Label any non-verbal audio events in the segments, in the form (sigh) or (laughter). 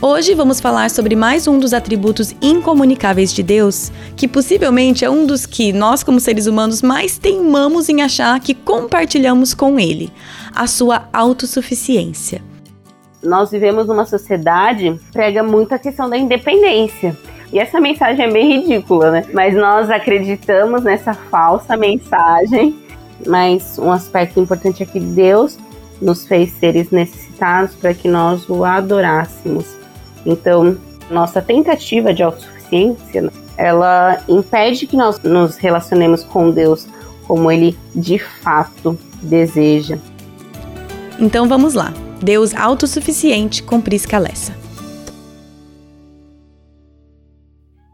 Hoje vamos falar sobre mais um dos atributos incomunicáveis de Deus, que possivelmente é um dos que nós, como seres humanos, mais teimamos em achar que compartilhamos com Ele: a sua autossuficiência. Nós vivemos numa sociedade que prega muito a questão da independência. E essa mensagem é bem ridícula, né? Mas nós acreditamos nessa falsa mensagem. Mas um aspecto importante é que Deus nos fez seres necessitados para que nós o adorássemos. Então, nossa tentativa de autossuficiência, ela impede que nós nos relacionemos com Deus como ele de fato deseja. Então vamos lá. Deus autossuficiente com Prisca Lessa.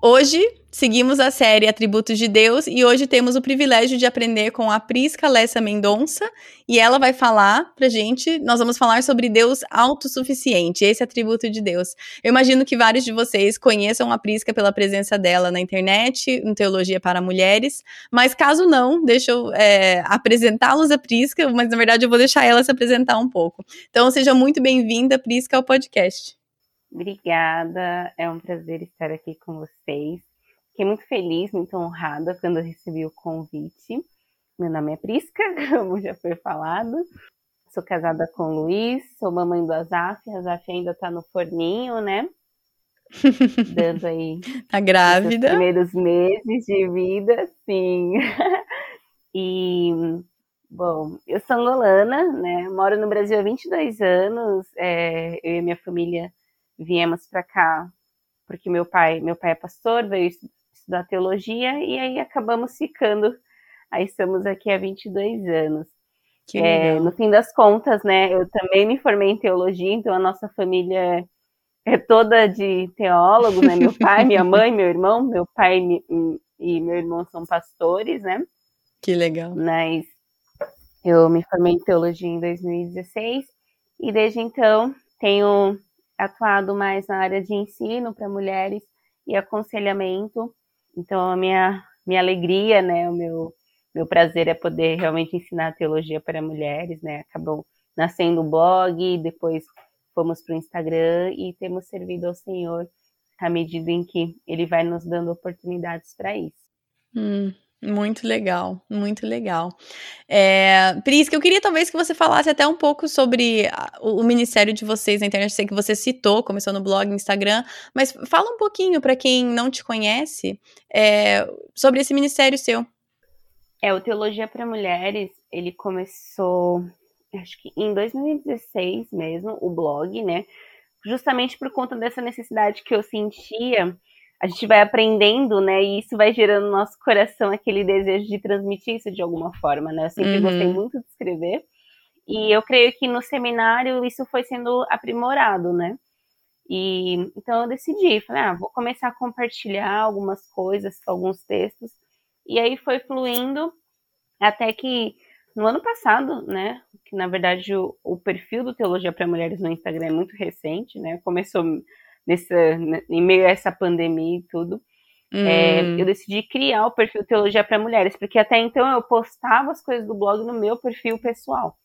Hoje Seguimos a série Atributos de Deus e hoje temos o privilégio de aprender com a Prisca Lessa Mendonça e ela vai falar pra gente, nós vamos falar sobre Deus autossuficiente, esse atributo de Deus. Eu imagino que vários de vocês conheçam a Prisca pela presença dela na internet, em Teologia para Mulheres, mas caso não, deixa eu é, apresentá-los a Prisca, mas na verdade eu vou deixar ela se apresentar um pouco. Então seja muito bem-vinda, Prisca, ao podcast. Obrigada, é um prazer estar aqui com vocês. Fiquei muito feliz, muito honrada quando eu recebi o convite. Meu nome é Prisca, (laughs) como já foi falado. Sou casada com o Luiz, sou mamãe do Azaf. A Azaf ainda tá no forninho, né? (laughs) Dando aí. Tá grávida. Os primeiros meses de vida, sim. (laughs) e, bom, eu sou angolana, né? Moro no Brasil há 22 anos. É, eu e minha família viemos para cá porque meu pai, meu pai é pastor, veio estudar teologia e aí acabamos ficando. Aí estamos aqui há 22 anos. É, no fim das contas, né, eu também me formei em teologia, então a nossa família é toda de teólogos, né? Meu pai, minha (laughs) mãe, meu irmão, meu pai e meu irmão são pastores, né? Que legal. Mas eu me formei em teologia em 2016 e desde então tenho atuado mais na área de ensino para mulheres e aconselhamento então, a minha, minha alegria, né, o meu, meu prazer é poder realmente ensinar teologia para mulheres, né? Acabou nascendo o blog, depois fomos para o Instagram e temos servido ao Senhor à medida em que Ele vai nos dando oportunidades para isso. Hum, muito legal, muito legal. É, Prisca, eu queria talvez que você falasse até um pouco sobre o, o, ministério de vocês na internet. Sei que você citou, começou no blog, Instagram, mas fala um pouquinho para quem não te conhece é, sobre esse ministério seu. É, o Teologia para Mulheres, ele começou, acho que em 2016 mesmo, o blog, né? Justamente por conta dessa necessidade que eu sentia a gente vai aprendendo, né? E isso vai gerando no nosso coração aquele desejo de transmitir isso de alguma forma, né? Eu sempre uhum. gostei muito de escrever. E eu creio que no seminário isso foi sendo aprimorado, né? E então eu decidi, falei, ah, vou começar a compartilhar algumas coisas, alguns textos. E aí foi fluindo até que no ano passado, né, que na verdade o, o perfil do Teologia para Mulheres no Instagram é muito recente, né? Começou nessa, em meio a essa pandemia e tudo. é, hum. eu decidi criar o perfil Teologia para Mulheres, porque até então eu postava as coisas do blog no meu perfil pessoal.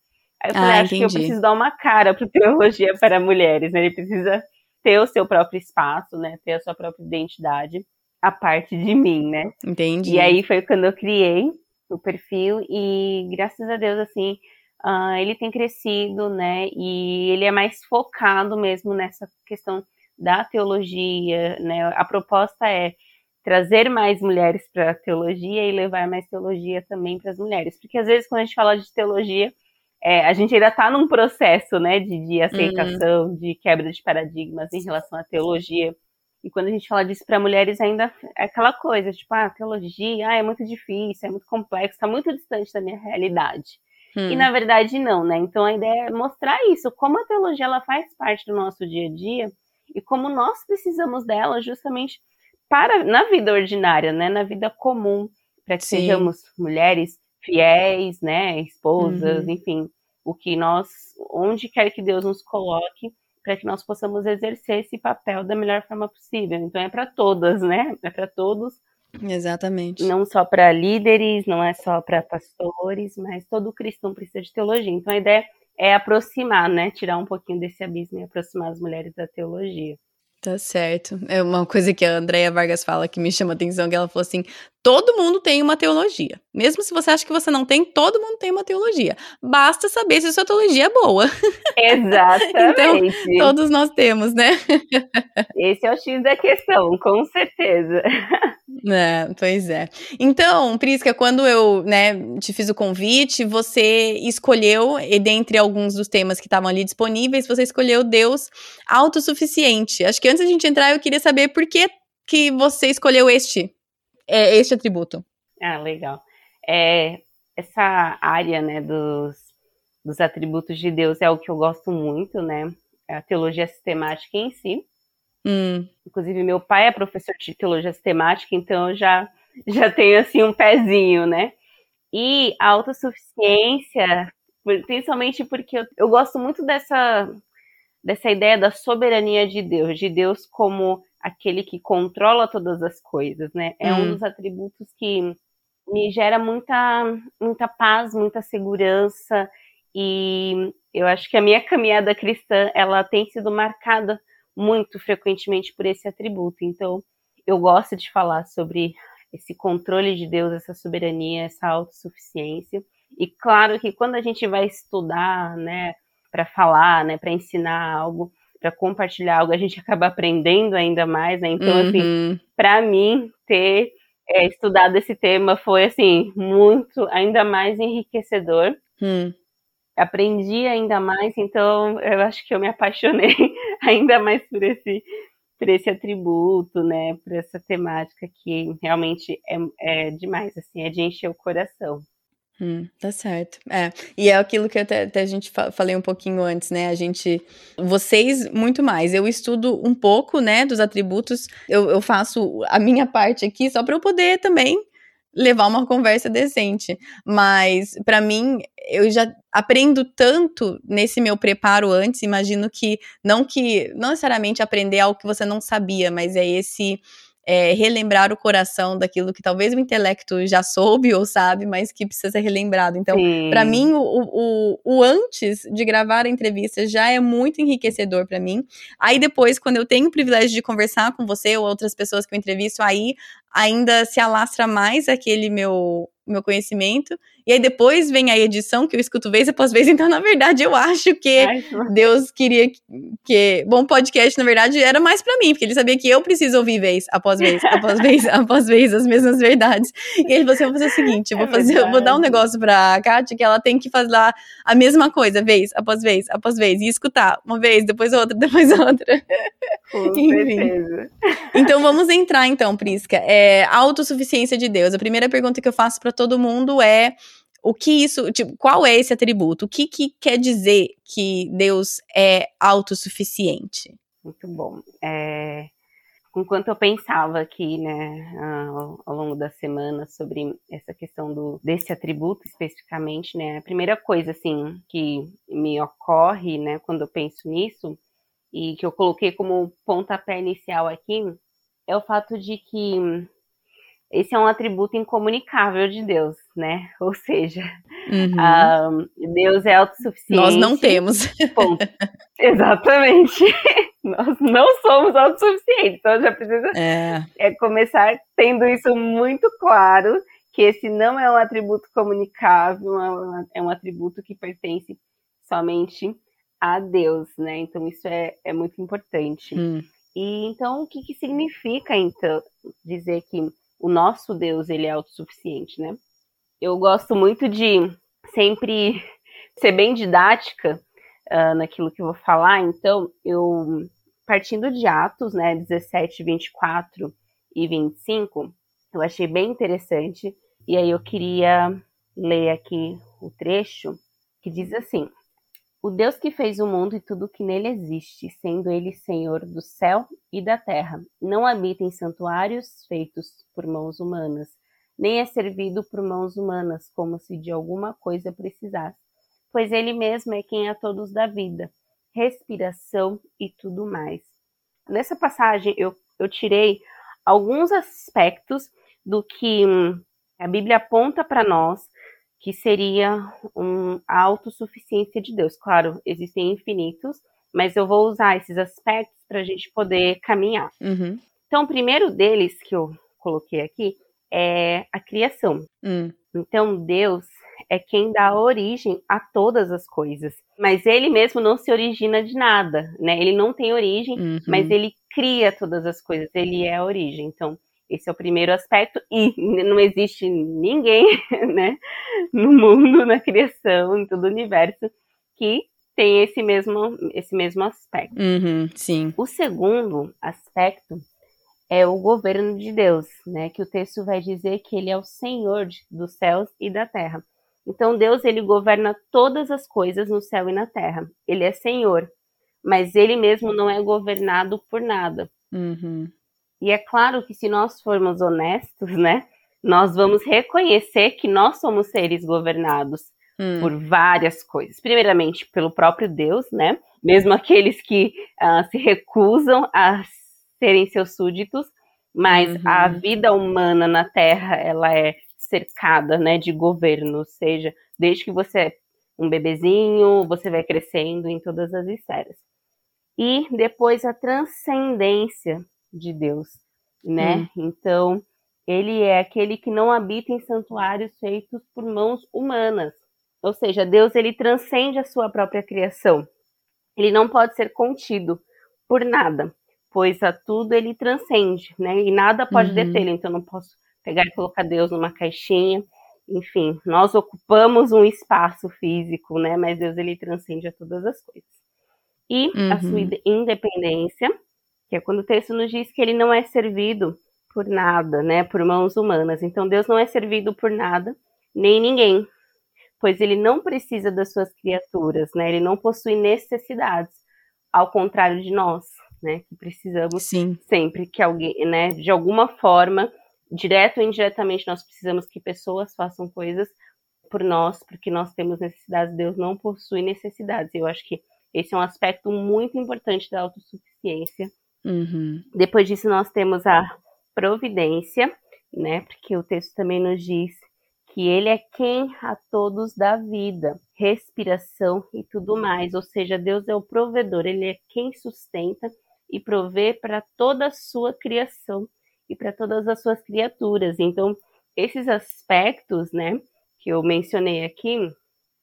Aí eu falei, ah, acho entendi. que eu preciso dar uma cara para (laughs) Teologia para Mulheres, né? Ele precisa ter o seu próprio espaço, né? Ter a sua própria identidade, a parte de mim, né? Entendi. E aí foi quando eu criei o perfil e graças a Deus, assim, uh, ele tem crescido, né? E ele é mais focado mesmo nessa questão da teologia, né? A proposta é trazer mais mulheres para a teologia e levar mais teologia também para as mulheres. Porque às vezes quando a gente fala de teologia, é, a gente ainda está num processo né, de, de aceitação, uhum. de quebra de paradigmas em relação à teologia. E quando a gente fala disso para mulheres, ainda é aquela coisa, tipo, ah, teologia, ah, é muito difícil, é muito complexo, está muito distante da minha realidade. Hum. E na verdade não, né? Então a ideia é mostrar isso, como a teologia ela faz parte do nosso dia a dia e como nós precisamos dela justamente para na vida ordinária, né, na vida comum, para que Sim. sejamos mulheres fiéis, né, esposas, uhum. enfim, o que nós, onde quer que Deus nos coloque, para que nós possamos exercer esse papel da melhor forma possível. Então é para todas, né? É para todos. Exatamente. Não só para líderes, não é só para pastores, mas todo cristão precisa de teologia. Então a ideia é aproximar, né? Tirar um pouquinho desse abismo e aproximar as mulheres da teologia. Tá certo. É uma coisa que a Andrea Vargas fala que me chama atenção, que ela falou assim: todo mundo tem uma teologia. Mesmo se você acha que você não tem, todo mundo tem uma teologia. Basta saber se a sua teologia é boa. Exatamente. então, todos nós temos, né? Esse é o X da questão, com certeza. É, pois é. Então, Prisca, quando eu né, te fiz o convite, você escolheu, e dentre alguns dos temas que estavam ali disponíveis, você escolheu Deus autossuficiente. Acho que antes da gente entrar, eu queria saber por que, que você escolheu este, é, este atributo. Ah, legal. É, essa área né, dos, dos atributos de Deus é o que eu gosto muito, né? É a teologia sistemática em si. Hum. Inclusive, meu pai é professor de teologia sistemática, então eu já, já tenho assim um pezinho, né? E a autossuficiência, principalmente porque eu, eu gosto muito dessa, dessa ideia da soberania de Deus, de Deus como aquele que controla todas as coisas, né? É hum. um dos atributos que me gera muita, muita paz, muita segurança, e eu acho que a minha caminhada cristã, ela tem sido marcada muito frequentemente por esse atributo. Então, eu gosto de falar sobre esse controle de Deus, essa soberania, essa autossuficiência. E claro que quando a gente vai estudar, né, para falar, né, para ensinar algo, para compartilhar algo, a gente acaba aprendendo ainda mais, né? Então, assim, uhum. assim, para mim ter é, estudado esse tema foi assim muito, ainda mais enriquecedor. Hum aprendi ainda mais, então eu acho que eu me apaixonei (laughs) ainda mais por esse, por esse atributo, né, por essa temática que realmente é, é demais, assim, é de encher o coração. Hum, tá certo. É, e é aquilo que até, até a gente fa falei um pouquinho antes, né? A gente. Vocês, muito mais. Eu estudo um pouco, né, dos atributos. Eu, eu faço a minha parte aqui só para eu poder também levar uma conversa decente. Mas, para mim, eu já aprendo tanto nesse meu preparo antes, imagino que não que não necessariamente aprender algo que você não sabia, mas é esse é, relembrar o coração daquilo que talvez o intelecto já soube ou sabe, mas que precisa ser relembrado. Então, para mim, o, o, o, antes de gravar a entrevista já é muito enriquecedor para mim. Aí depois, quando eu tenho o privilégio de conversar com você ou outras pessoas que eu entrevisto, aí ainda se alastra mais aquele meu meu conhecimento. E aí depois vem a edição que eu escuto vez após vez. (laughs) Então, na verdade, eu acho que Deus queria que. Bom, podcast, na verdade, era mais para mim, porque ele sabia que eu preciso ouvir vez após vez, (laughs) após vez, após vez, as mesmas verdades. E ele falou assim: eu vou fazer o seguinte: eu vou, é fazer, eu vou dar um negócio pra Kátia que ela tem que fazer lá a mesma coisa, vez após vez, após vez, e escutar uma vez, depois outra, (laughs) depois outra. Com certeza. Então vamos entrar então, Prisca. É, autossuficiência de Deus. A primeira pergunta que eu faço para todo mundo é o que isso, tipo, qual é esse atributo? O que, que quer dizer que Deus é autossuficiente? Muito bom. É, enquanto eu pensava aqui, né, ao, ao, longo da semana sobre essa questão do, desse atributo especificamente, né, a primeira coisa, assim, que me ocorre, né, quando eu penso nisso, e que eu coloquei como pontapé inicial aqui, é o fato de que esse é um atributo incomunicável de Deus, né? (laughs) Ou seja, uhum. um, Deus é autossuficiente. Nós não temos. Ponto. (laughs) Exatamente. (laughs) Nós não somos autossuficientes. Então já precisa é. É começar tendo isso muito claro, que esse não é um atributo comunicável, é um atributo que pertence somente a Deus, né? Então isso é, é muito importante. Hum. E então o que, que significa então dizer que o nosso Deus ele é autossuficiente, né? Eu gosto muito de sempre (laughs) ser bem didática uh, naquilo que eu vou falar, então eu partindo de Atos, né, 17, 24 e 25, eu achei bem interessante, e aí eu queria ler aqui o trecho que diz assim: o Deus que fez o mundo e tudo que nele existe, sendo ele Senhor do céu e da terra, não habita em santuários feitos por mãos humanas, nem é servido por mãos humanas, como se de alguma coisa precisasse, pois ele mesmo é quem a todos dá vida, respiração e tudo mais. Nessa passagem eu, eu tirei alguns aspectos do que hum, a Bíblia aponta para nós que seria um, a autossuficiência de Deus. Claro, existem infinitos, mas eu vou usar esses aspectos para a gente poder caminhar. Uhum. Então, o primeiro deles que eu coloquei aqui é a criação. Uhum. Então, Deus é quem dá origem a todas as coisas, mas ele mesmo não se origina de nada, né? Ele não tem origem, uhum. mas ele cria todas as coisas, ele é a origem. Então, esse é o primeiro aspecto, e não existe ninguém (laughs) né, no mundo, na criação, em todo o universo, que tem esse mesmo, esse mesmo aspecto. Uhum, sim. O segundo aspecto é o governo de Deus, né? Que o texto vai dizer que ele é o Senhor dos céus e da terra. Então Deus ele governa todas as coisas no céu e na terra. Ele é Senhor, mas ele mesmo não é governado por nada. Uhum. E é claro que se nós formos honestos, né, nós vamos reconhecer que nós somos seres governados hum. por várias coisas. Primeiramente, pelo próprio Deus, né? Mesmo aqueles que uh, se recusam a serem seus súditos, mas uhum. a vida humana na Terra, ela é cercada, né, de governo, ou seja, desde que você é um bebezinho, você vai crescendo em todas as esferas. E depois a transcendência de Deus, né? Hum. Então, ele é aquele que não habita em santuários feitos por mãos humanas. Ou seja, Deus ele transcende a sua própria criação. Ele não pode ser contido por nada, pois a tudo ele transcende, né? E nada pode uhum. detê-lo. Então, não posso pegar e colocar Deus numa caixinha. Enfim, nós ocupamos um espaço físico, né? Mas Deus ele transcende a todas as coisas. E uhum. a sua uhum. independência que é quando o texto nos diz que ele não é servido por nada, né, por mãos humanas. Então Deus não é servido por nada, nem ninguém, pois ele não precisa das suas criaturas, né? Ele não possui necessidades, ao contrário de nós, né, que precisamos Sim. sempre que alguém, né, de alguma forma, direto ou indiretamente, nós precisamos que pessoas façam coisas por nós, porque nós temos necessidades. Deus não possui necessidades. Eu acho que esse é um aspecto muito importante da autossuficiência Uhum. Depois disso, nós temos a providência, né? Porque o texto também nos diz que ele é quem a todos dá vida, respiração e tudo mais. Ou seja, Deus é o provedor, ele é quem sustenta e provê para toda a sua criação e para todas as suas criaturas. Então, esses aspectos, né, que eu mencionei aqui,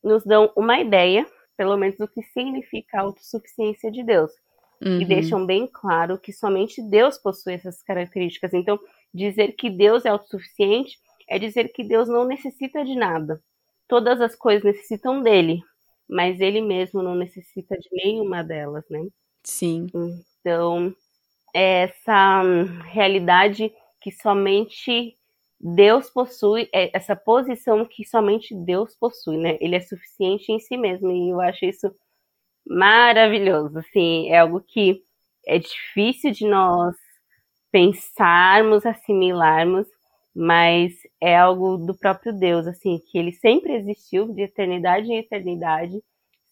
nos dão uma ideia, pelo menos, do que significa a autossuficiência de Deus uhum. e deixam bem claro que somente Deus possui essas características. Então, dizer que Deus é autossuficiente é dizer que Deus não necessita de nada. Todas as coisas necessitam dele, mas ele mesmo não necessita de nenhuma delas, né? Sim. Então, é essa realidade que somente Deus possui, é essa posição que somente Deus possui, né? Ele é suficiente em si mesmo, e eu acho isso maravilhoso, assim, é algo que é difícil de nós pensarmos, assimilarmos, mas é algo do próprio Deus, assim, que ele sempre existiu de eternidade em eternidade,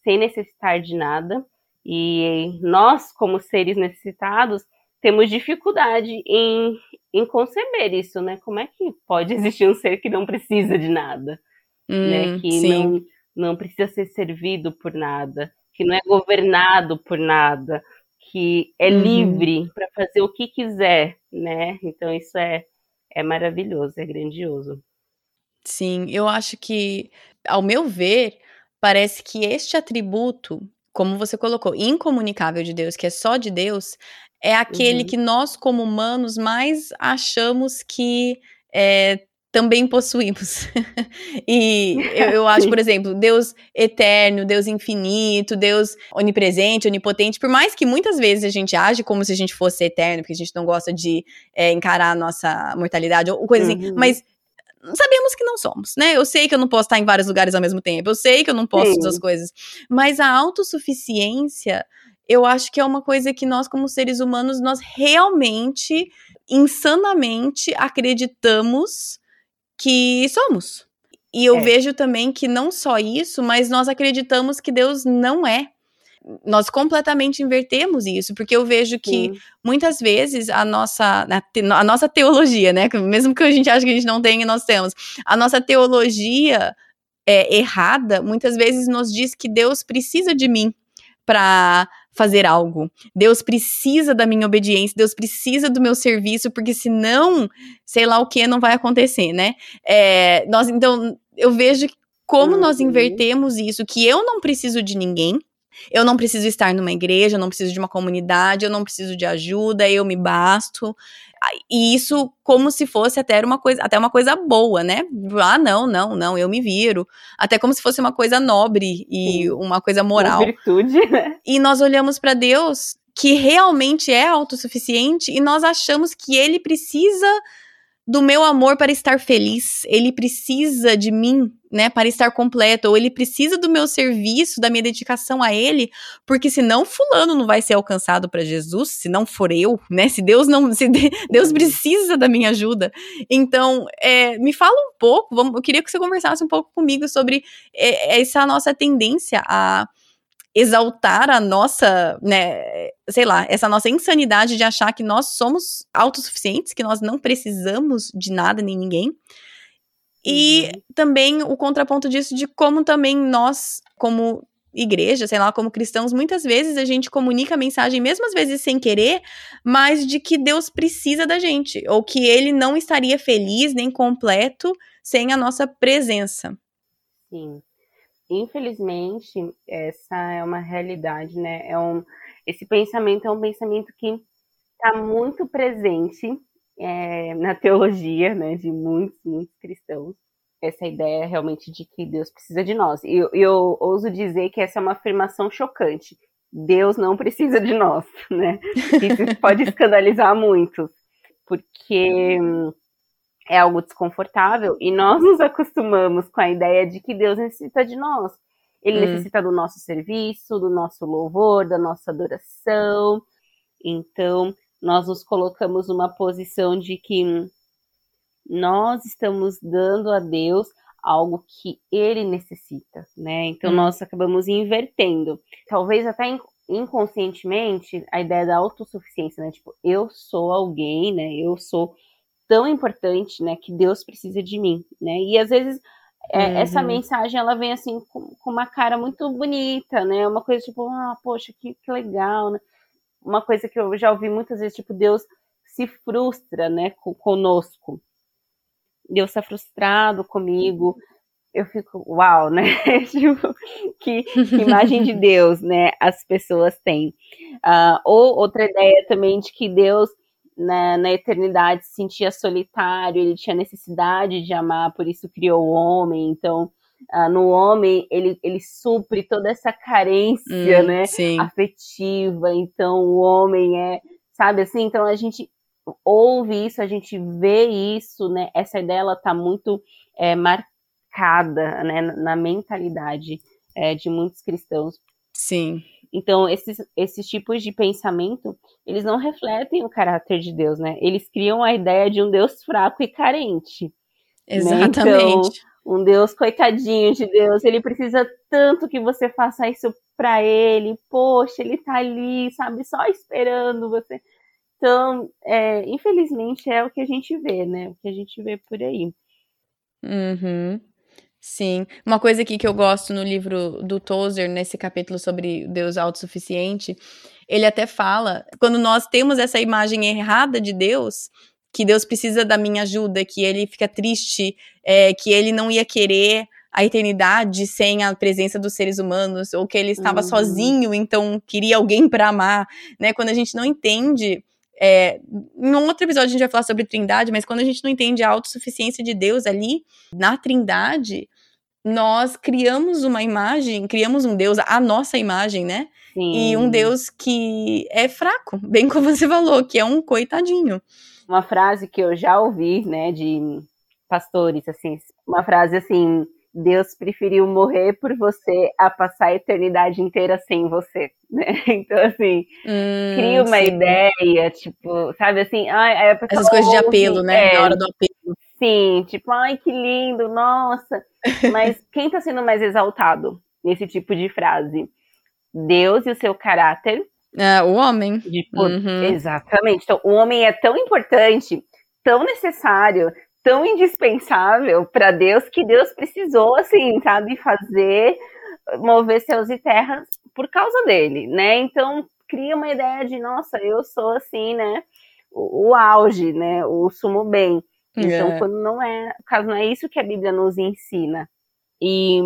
sem necessitar de nada, e nós, como seres necessitados, temos dificuldade em, em conceber isso, né? Como é que pode (laughs) existir um ser que não precisa de nada, né? hum, né? Que não, não precisa ser servido por nada, que não é governado por nada, que é uhum. livre para fazer o que quiser, né? Então isso é, é maravilhoso, é grandioso. Sim, eu acho que, ao meu ver, parece que este atributo, como você colocou, incomunicável de Deus, que é só de Deus, é aquele uhum. que nós, como humanos, mais achamos que é, também possuímos. (laughs) e eu, eu acho, por exemplo, Deus eterno, Deus infinito, Deus onipresente, onipotente, por mais que muitas vezes a gente age como se a gente fosse eterno, porque a gente não gosta de é, encarar a nossa mortalidade ou coisa assim, uhum. assim, mas sabemos que não somos, né? Eu sei que eu não posso estar em vários lugares ao mesmo tempo, eu sei que eu não posso Sim. as coisas, mas a autossuficiência, eu acho que é uma coisa que nós como seres humanos nós realmente insanamente acreditamos que somos. E eu é. vejo também que não só isso, mas nós acreditamos que Deus não é nós completamente invertemos isso, porque eu vejo que Sim. muitas vezes a nossa, a nossa teologia, né, mesmo que a gente ache que a gente não tem, nós temos, a nossa teologia é, errada, muitas vezes nos diz que Deus precisa de mim para fazer algo. Deus precisa da minha obediência, Deus precisa do meu serviço, porque senão, sei lá o que, não vai acontecer, né? É, nós, então, eu vejo como uhum. nós invertemos isso, que eu não preciso de ninguém, eu não preciso estar numa igreja, eu não preciso de uma comunidade, eu não preciso de ajuda, eu me basto. E isso como se fosse até uma coisa, até uma coisa boa, né? Ah, não, não, não, eu me viro. Até como se fosse uma coisa nobre e Sim. uma coisa moral. Uma virtude, né? E nós olhamos para Deus que realmente é autossuficiente e nós achamos que ele precisa do meu amor para estar feliz, ele precisa de mim, né, para estar completo, ou ele precisa do meu serviço, da minha dedicação a ele, porque senão fulano não vai ser alcançado para Jesus, se não for eu, né, se Deus não, se Deus uhum. precisa da minha ajuda. Então, é, me fala um pouco, vamos, eu queria que você conversasse um pouco comigo sobre é, essa nossa tendência a exaltar a nossa, né, sei lá, essa nossa insanidade de achar que nós somos autossuficientes, que nós não precisamos de nada nem ninguém. E uhum. também o contraponto disso de como também nós, como igreja, sei lá, como cristãos, muitas vezes a gente comunica a mensagem, mesmo às vezes sem querer, mas de que Deus precisa da gente, ou que ele não estaria feliz nem completo sem a nossa presença. Sim infelizmente, essa é uma realidade, né? É um, esse pensamento é um pensamento que está muito presente é, na teologia, né, de muitos, muitos cristãos. Essa ideia realmente de que Deus precisa de nós. E eu, eu ouso dizer que essa é uma afirmação chocante. Deus não precisa de nós, (laughs) né? Isso pode escandalizar muitos, porque é algo desconfortável e nós nos acostumamos com a ideia de que Deus necessita de nós. Ele hum. necessita do nosso serviço, do nosso louvor, da nossa adoração. Então, nós nos colocamos numa posição de que nós estamos dando a Deus algo que ele necessita, né? Então hum. nós acabamos invertendo. Talvez até inconscientemente a ideia da autossuficiência, né? Tipo, eu sou alguém, né? Eu sou tão importante, né, que Deus precisa de mim, né? E às vezes é, uhum. essa mensagem ela vem assim com, com, uma cara muito bonita, né? Uma coisa tipo, ah, poxa, que, que legal, né? Uma coisa que eu já ouvi muitas vezes, tipo, Deus se frustra, né, conosco. Deus está frustrado comigo. Eu fico, uau, né? (laughs) tipo, que, que, imagem de (laughs) Deus, né? As pessoas têm. Uh, ou outra ideia também de que Deus na, na eternidade se sentia solitário, ele tinha necessidade de amar, por isso criou o homem. Então, uh, no homem, ele, ele supre toda essa carência hum, né, sim. afetiva. Então, o homem é, sabe assim? Então, a gente ouve isso, a gente vê isso, né? Essa ideia ela tá muito é, marcada né, na mentalidade é, de muitos cristãos. Sim. Então, esses, esses tipos de pensamento, eles não refletem o caráter de Deus, né? Eles criam a ideia de um Deus fraco e carente. Exatamente. Né? Então, um Deus coitadinho de Deus, ele precisa tanto que você faça isso para ele. Poxa, ele tá ali, sabe, só esperando você. Então, é, infelizmente, é o que a gente vê, né? O que a gente vê por aí. Uhum. Sim. Uma coisa aqui que eu gosto no livro do Tozer, nesse capítulo sobre Deus autossuficiente, ele até fala, quando nós temos essa imagem errada de Deus, que Deus precisa da minha ajuda, que ele fica triste, é, que ele não ia querer a eternidade sem a presença dos seres humanos, ou que ele estava uhum. sozinho, então queria alguém para amar, né? Quando a gente não entende é, em um outro episódio a gente vai falar sobre trindade, mas quando a gente não entende a autossuficiência de Deus ali, na trindade, nós criamos uma imagem, criamos um Deus, a nossa imagem, né? Sim. E um Deus que é fraco, (laughs) bem como você falou, que é um coitadinho. Uma frase que eu já ouvi, né, de pastores, assim, uma frase assim, Deus preferiu morrer por você a passar a eternidade inteira sem você, (laughs) né? Então, assim, hum, cria uma sim. ideia, tipo, sabe assim, ai, Essas coisas de apelo, né? É, Na hora do apelo. Sim, tipo, ai, que lindo, nossa. (laughs) Mas quem tá sendo mais exaltado nesse tipo de frase? Deus e o seu caráter. É, o homem. Tipo, uhum. Exatamente. Então, o homem é tão importante, tão necessário, tão indispensável para Deus que Deus precisou, assim, sabe, fazer mover céus e terras por causa dele, né? Então cria uma ideia de, nossa, eu sou assim, né? O, o auge, né? O sumo bem. Então, é. quando não é, o caso não é isso que a Bíblia nos ensina. E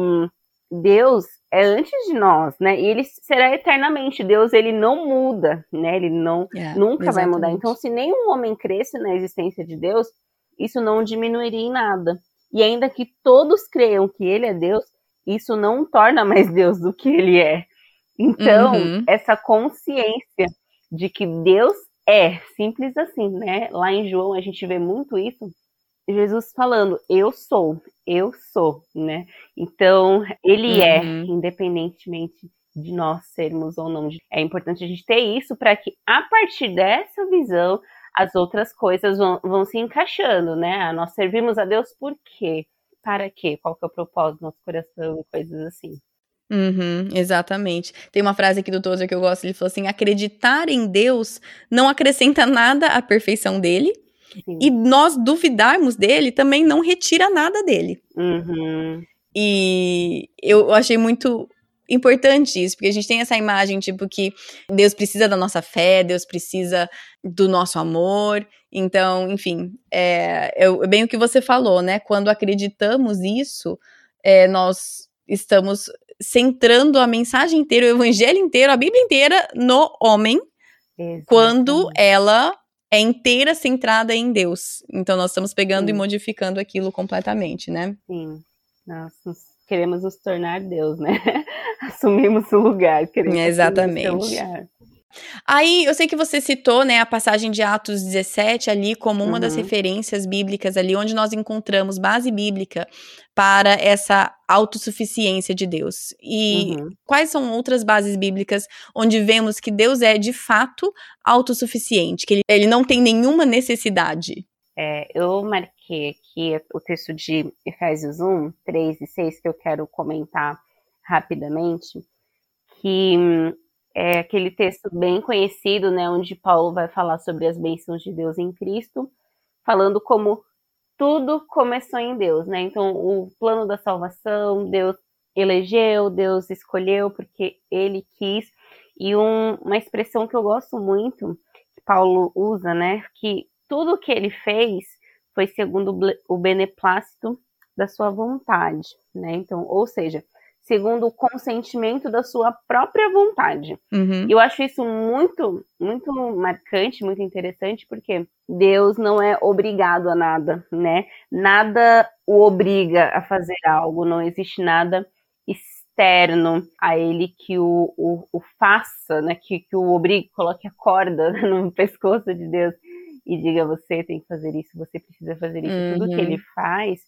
Deus é antes de nós, né? E ele será eternamente. Deus, ele não muda, né? Ele não é, nunca exatamente. vai mudar. Então, se nenhum homem cresce na existência de Deus, isso não diminuiria em nada. E ainda que todos creiam que ele é Deus, isso não torna mais Deus do que ele é. Então, uhum. essa consciência de que Deus é, simples assim, né? Lá em João a gente vê muito isso. Jesus falando, eu sou, eu sou, né? Então, ele é, uhum. é, independentemente de nós sermos ou não. É importante a gente ter isso para que, a partir dessa visão, as outras coisas vão, vão se encaixando, né? Nós servimos a Deus por quê? Para quê? Qual que é o propósito do nosso coração e coisas assim. Uhum, exatamente. Tem uma frase aqui do Tozer que eu gosto, ele falou assim: acreditar em Deus não acrescenta nada à perfeição dele, Sim. e nós duvidarmos dele também não retira nada dele. Uhum. E eu achei muito importante isso, porque a gente tem essa imagem, tipo, que Deus precisa da nossa fé, Deus precisa do nosso amor. Então, enfim, é, é bem o que você falou, né? Quando acreditamos isso, é, nós estamos centrando a mensagem inteira, o evangelho inteiro, a Bíblia inteira no homem, Exatamente. quando ela é inteira centrada em Deus. Então, nós estamos pegando Sim. e modificando aquilo completamente, né? Sim. Nós queremos nos tornar Deus, né? (laughs) Assumimos o lugar, queremos Exatamente. o lugar. Aí, eu sei que você citou, né, a passagem de Atos 17 ali como uma uhum. das referências bíblicas ali, onde nós encontramos base bíblica para essa autossuficiência de Deus. E uhum. quais são outras bases bíblicas onde vemos que Deus é, de fato, autossuficiente, que ele, ele não tem nenhuma necessidade? É, eu marquei aqui o texto de Efésios 1, 3 e 6, que eu quero comentar rapidamente, que é aquele texto bem conhecido, né, onde Paulo vai falar sobre as bênçãos de Deus em Cristo, falando como tudo começou em Deus, né? Então, o plano da salvação, Deus elegeu, Deus escolheu porque ele quis. E um, uma expressão que eu gosto muito, que Paulo usa, né, que tudo que ele fez foi segundo o beneplácito da sua vontade, né? Então, ou seja, segundo o consentimento da sua própria vontade. Uhum. Eu acho isso muito, muito marcante, muito interessante, porque Deus não é obrigado a nada, né? Nada o obriga a fazer algo, não existe nada externo a ele que o, o, o faça, né? Que, que o obrigue, coloque a corda (laughs) no pescoço de Deus e diga: você tem que fazer isso, você precisa fazer isso. Uhum. Tudo que ele faz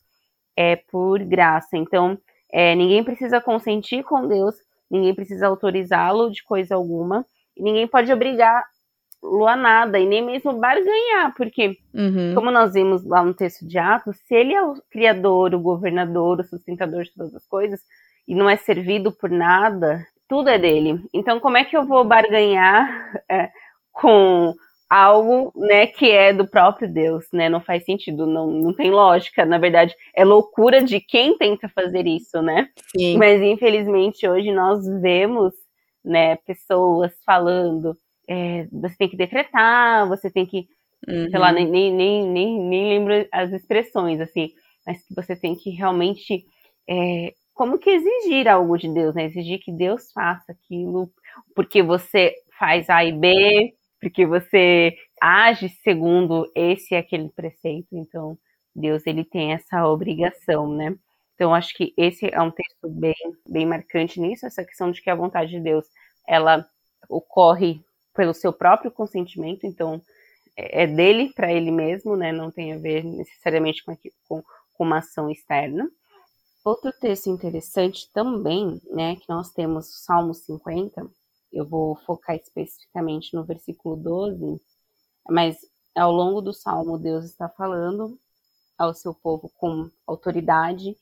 é por graça. Então, é, ninguém precisa consentir com Deus, ninguém precisa autorizá-lo de coisa alguma, e ninguém pode obrigá-lo a nada, e nem mesmo barganhar, porque, uhum. como nós vimos lá no texto de Atos, se ele é o criador, o governador, o sustentador de todas as coisas, e não é servido por nada, tudo é dele. Então, como é que eu vou barganhar (laughs) é, com algo, né, que é do próprio Deus, né? Não faz sentido, não, não tem lógica. Na verdade, é loucura de quem tenta fazer isso, né? Sim. Mas infelizmente hoje nós vemos, né, pessoas falando, é, você tem que decretar, você tem que, uhum. sei lá, uhum. nem, nem, nem, nem, nem lembro as expressões, assim, mas que você tem que realmente é, como que exigir algo de Deus, né? Exigir que Deus faça aquilo, porque você faz A e B, porque você age segundo esse e aquele preceito, então Deus ele tem essa obrigação, né? Então acho que esse é um texto bem, bem marcante nisso, essa questão de que a vontade de Deus ela ocorre pelo seu próprio consentimento, então é, é dele para ele mesmo, né? Não tem a ver necessariamente com, com, com uma ação externa. Outro texto interessante também, né, que nós temos o Salmo 50, eu vou focar especificamente no versículo 12, mas ao longo do salmo, Deus está falando ao seu povo com autoridade.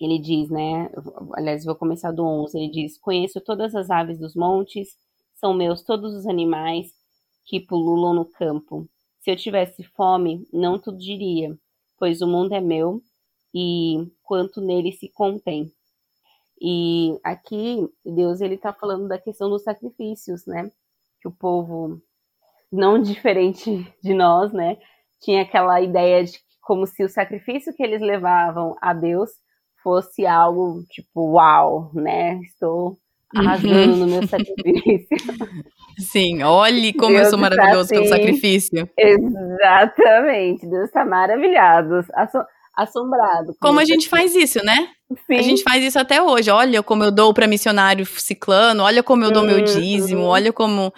Ele diz, né? Aliás, vou começar do 11. Ele diz: Conheço todas as aves dos montes, são meus todos os animais que pululam no campo. Se eu tivesse fome, não tudo diria, pois o mundo é meu e quanto nele se contém. E aqui Deus ele está falando da questão dos sacrifícios, né? Que o povo não (laughs) diferente de nós, né, tinha aquela ideia de como se o sacrifício que eles levavam a Deus fosse algo tipo uau, né? Estou arrasando uhum. no meu sacrifício. (laughs) (laughs) Sim, olhe como Deus eu sou maravilhoso pelo assim, sacrifício. Exatamente, Deus está maravilhado assombrado. Como a gente faz isso, né? Sim. A gente faz isso até hoje. Olha como eu dou para missionário ciclano, olha como eu dou meu uhum. dízimo, olha como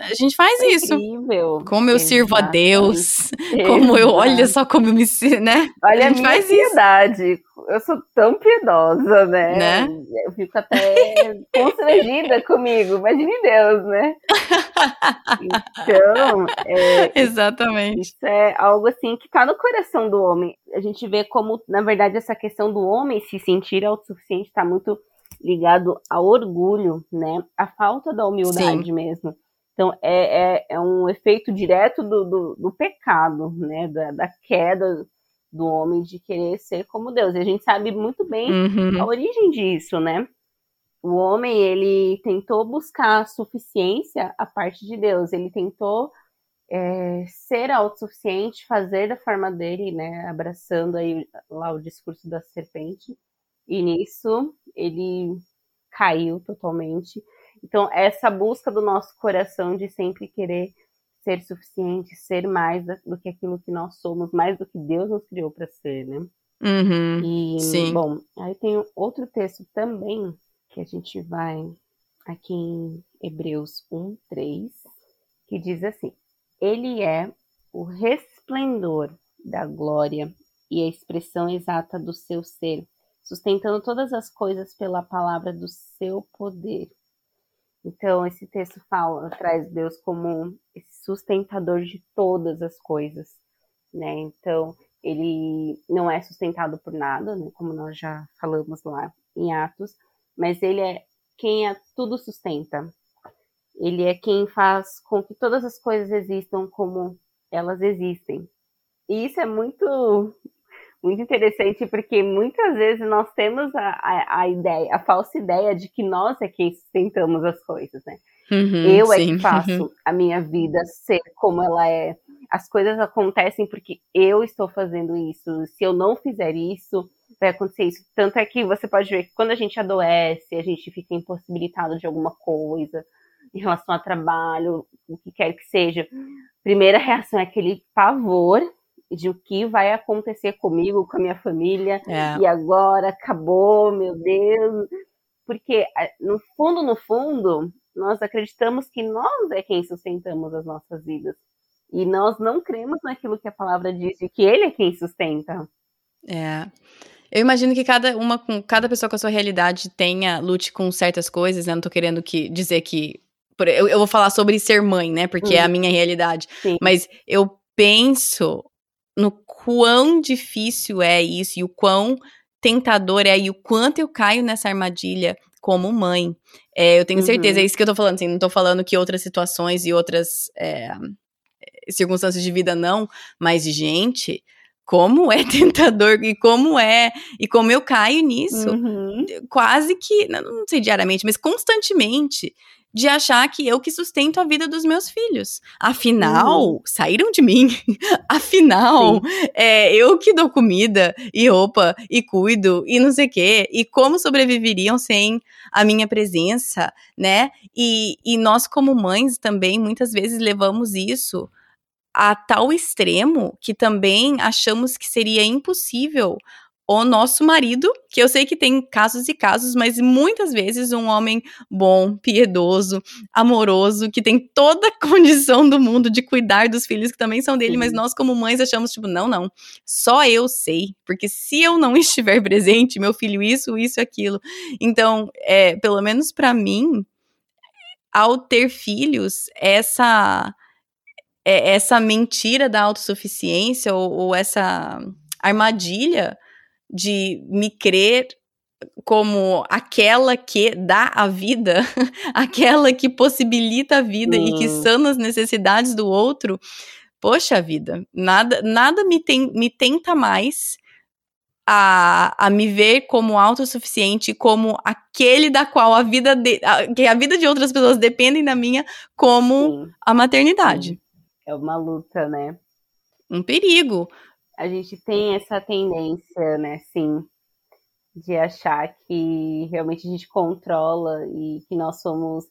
a gente faz é isso. Incrível. Como eu sirvo a Deus. (laughs) Como eu, olha só como eu me, né? Olha a, a minha faz piedade. Isso. Eu sou tão piedosa, né? né? Eu fico até (laughs) constrangida comigo. Imagine Deus, né? Então, é, (laughs) exatamente. Isso é algo assim que está no coração do homem. A gente vê como, na verdade, essa questão do homem se sentir autossuficiente está muito ligado ao orgulho, né? A falta da humildade Sim. mesmo. Então, é, é, é um efeito direto do, do, do pecado, né? Da, da, queda do homem de querer ser como Deus. E a gente sabe muito bem uhum. a origem disso, né? O homem, ele tentou buscar a suficiência a parte de Deus. Ele tentou é, ser autossuficiente, fazer da forma dele, né? Abraçando aí lá o discurso da serpente. E nisso, ele caiu totalmente então, essa busca do nosso coração de sempre querer ser suficiente, ser mais do que aquilo que nós somos, mais do que Deus nos criou para ser, né? Uhum, e, sim. bom, aí tem outro texto também que a gente vai aqui em Hebreus 1, 3, que diz assim: Ele é o resplendor da glória e a expressão exata do seu ser, sustentando todas as coisas pela palavra do seu poder. Então, esse texto fala, traz Deus como esse sustentador de todas as coisas, né? Então, ele não é sustentado por nada, né? como nós já falamos lá em Atos, mas ele é quem é, tudo sustenta. Ele é quem faz com que todas as coisas existam como elas existem. E isso é muito muito interessante porque muitas vezes nós temos a, a, a, ideia, a falsa ideia de que nós é quem sustentamos as coisas, né? Uhum, eu é que faço a minha vida ser como ela é. As coisas acontecem porque eu estou fazendo isso. Se eu não fizer isso, vai acontecer isso. Tanto é que você pode ver que quando a gente adoece, a gente fica impossibilitado de alguma coisa em relação a trabalho, o que quer que seja. Primeira reação é aquele pavor de o que vai acontecer comigo, com a minha família, é. e agora acabou, meu Deus. Porque, no fundo, no fundo, nós acreditamos que nós é quem sustentamos as nossas vidas. E nós não cremos naquilo que a palavra diz, de que ele é quem sustenta. É. Eu imagino que cada uma com cada pessoa com a sua realidade tenha lute com certas coisas, né? Não tô querendo que dizer que eu, eu vou falar sobre ser mãe, né? Porque é a uhum. minha realidade. Sim. Mas eu penso no quão difícil é isso e o quão tentador é e o quanto eu caio nessa armadilha como mãe. É, eu tenho certeza, é uhum. é isso que eu tô falando, assim, não tô falando que outras situações e outras. É, circunstâncias de vida não, mas gente, como é (laughs) tentador e como é e como eu caio nisso, Uhum. quase que, não sei diariamente, mas constantemente de achar que eu que sustento a vida dos meus filhos. Afinal, Uhum. saíram de mim. (laughs) Afinal, é, eu que dou comida e roupa e cuido e não sei o quê. E como sobreviveriam sem a minha presença, né? E, e nós, como mães, também muitas vezes levamos isso a tal extremo que também achamos que seria impossível o nosso marido, que eu sei que tem casos e casos, mas muitas vezes um homem bom, piedoso, amoroso, que tem toda a (laughs) condição do mundo de cuidar dos filhos que também são dele, mas nós como mães achamos tipo, não, não, só eu sei, porque se eu não (laughs) estiver presente, meu filho isso, isso, aquilo. Então, é, pelo menos para mim, ao ter filhos, essa é, essa mentira da autossuficiência ou, ou essa armadilha de me crer como aquela que dá a vida, (laughs) aquela que possibilita a vida e que Sim. sana as necessidades do outro. Poxa vida, nada, nada me, tem, me tenta mais a, a me ver como autossuficiente, como aquele da qual a vida de, a, que a vida de outras pessoas dependem da minha, como Sim. a maternidade. É uma luta, né? Um perigo. A gente tem essa tendência, né, sim, de achar que realmente a gente controla e que nós somos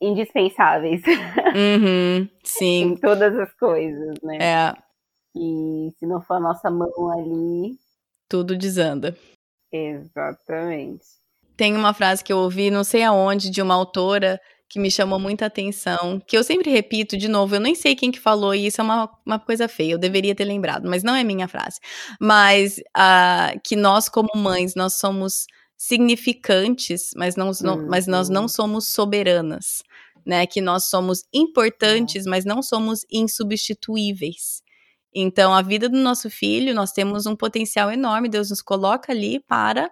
indispensáveis (laughs) Uhum, sim. em todas as coisas, né? É, E se não for a nossa mão ali, tudo desanda. exatamente. Tem uma frase que eu ouvi, não sei aonde, de uma autora que me chamou muita atenção, que eu sempre repito de novo, eu nem sei quem que falou, e isso é uma, uma coisa feia, eu deveria ter lembrado, mas não é minha frase. Mas uh, que nós, como mães, nós somos significantes, mas, não, não, mas nós não somos soberanas. Né, que nós somos importantes, mas não somos insubstituíveis. Então, a vida do nosso filho, nós temos um potencial enorme, Deus nos coloca ali para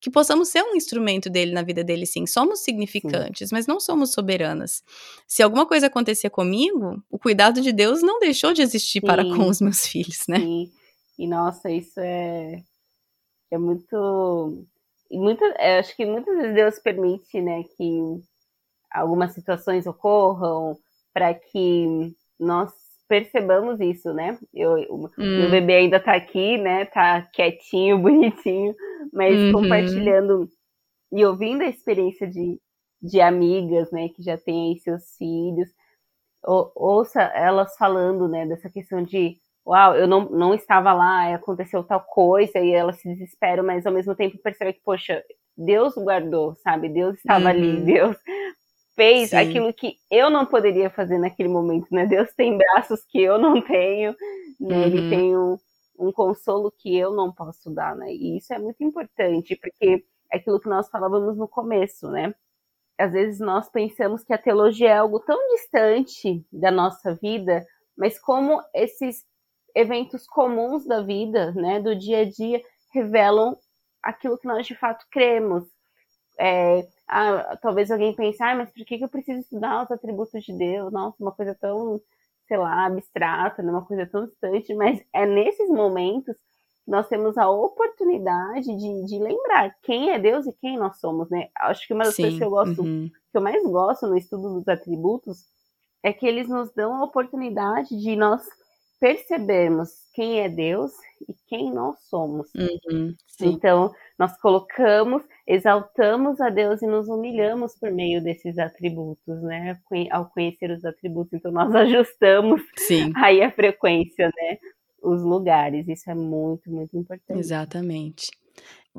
que possamos ser um instrumento dele na vida dele, sim. Somos significantes, sim. mas não somos soberanas. Se alguma coisa acontecer comigo, o cuidado de Deus não deixou de existir sim. para com os meus filhos, né? Sim. E nossa, isso é, é muito. E muito, é, acho que muitas vezes Deus permite, né, que algumas situações ocorram para que nós percebamos isso, né? Eu, o hum. meu bebê ainda tá aqui, né? Tá quietinho, (laughs) bonitinho, mas uhum. compartilhando e ouvindo a experiência de, de amigas, né? Que já têm aí seus filhos. Ou, ouça elas falando, né? Dessa questão de uau, eu não, não estava lá, aconteceu tal coisa, e elas se desesperam, mas ao mesmo tempo percebe que, poxa, Deus guardou, sabe? Deus estava uhum. ali, Deus fez Sim. aquilo que eu não poderia fazer naquele momento, né? Deus tem braços que eu não tenho, né? Uhum. Ele tem um, um, consolo que eu não posso dar, né? E isso é muito importante, porque é aquilo que nós falávamos no começo, né? Às vezes nós pensamos que a teologia é algo tão distante da nossa vida, mas como esses eventos comuns da vida, né, do dia a dia, revelam aquilo que nós de fato cremos. É, ah, talvez alguém pense, ah, mas por que, que eu preciso estudar os atributos de Deus? Nossa, uma coisa tão, sei lá, abstrata, uma coisa tão distante, mas é nesses momentos que nós temos a oportunidade de, de lembrar quem é Deus e quem nós somos, né? Acho que uma das Sim, coisas que eu gosto, uhum. que eu mais gosto no estudo dos atributos é que eles nos dão a oportunidade de nós percebermos quem é Deus e quem nós somos. Uhum, então, nós colocamos, exaltamos a Deus e nos humilhamos por meio desses atributos, né? Ao conhecer os atributos, então nós (laughs) ajustamos sim. aí a frequência, né? Os lugares. Isso é muito, muito importante. Exatamente.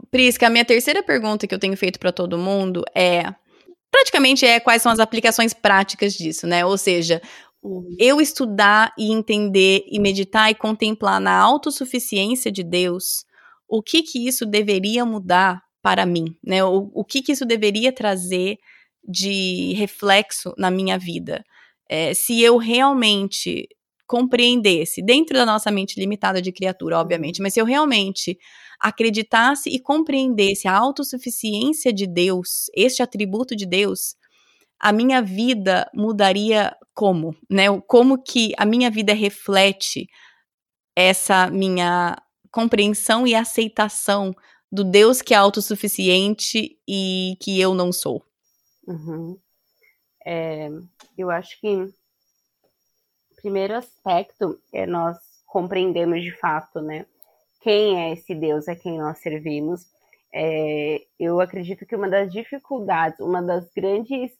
Prisca, a minha terceira pergunta que eu tenho feito para todo mundo é praticamente é quais são as aplicações práticas disso, né? Ou seja, Uhum. eu estudar e entender e meditar e contemplar na autossuficiência de Deus, o que que isso deveria mudar para mim, né? O, o que que isso deveria trazer de reflexo na minha vida? É, se eu realmente compreendesse, dentro da nossa mente limitada de criatura, obviamente, mas se eu realmente acreditasse e compreendesse a autossuficiência de Deus, este atributo de Deus, a minha vida mudaria como, né? Como que a minha vida reflete essa minha compreensão e aceitação do Deus que é autossuficiente e que eu não sou. Uhum. É, eu acho que o primeiro aspecto é nós compreendermos de fato, né? Quem é esse Deus a quem nós servimos. É, eu acredito que uma das dificuldades, uma das grandes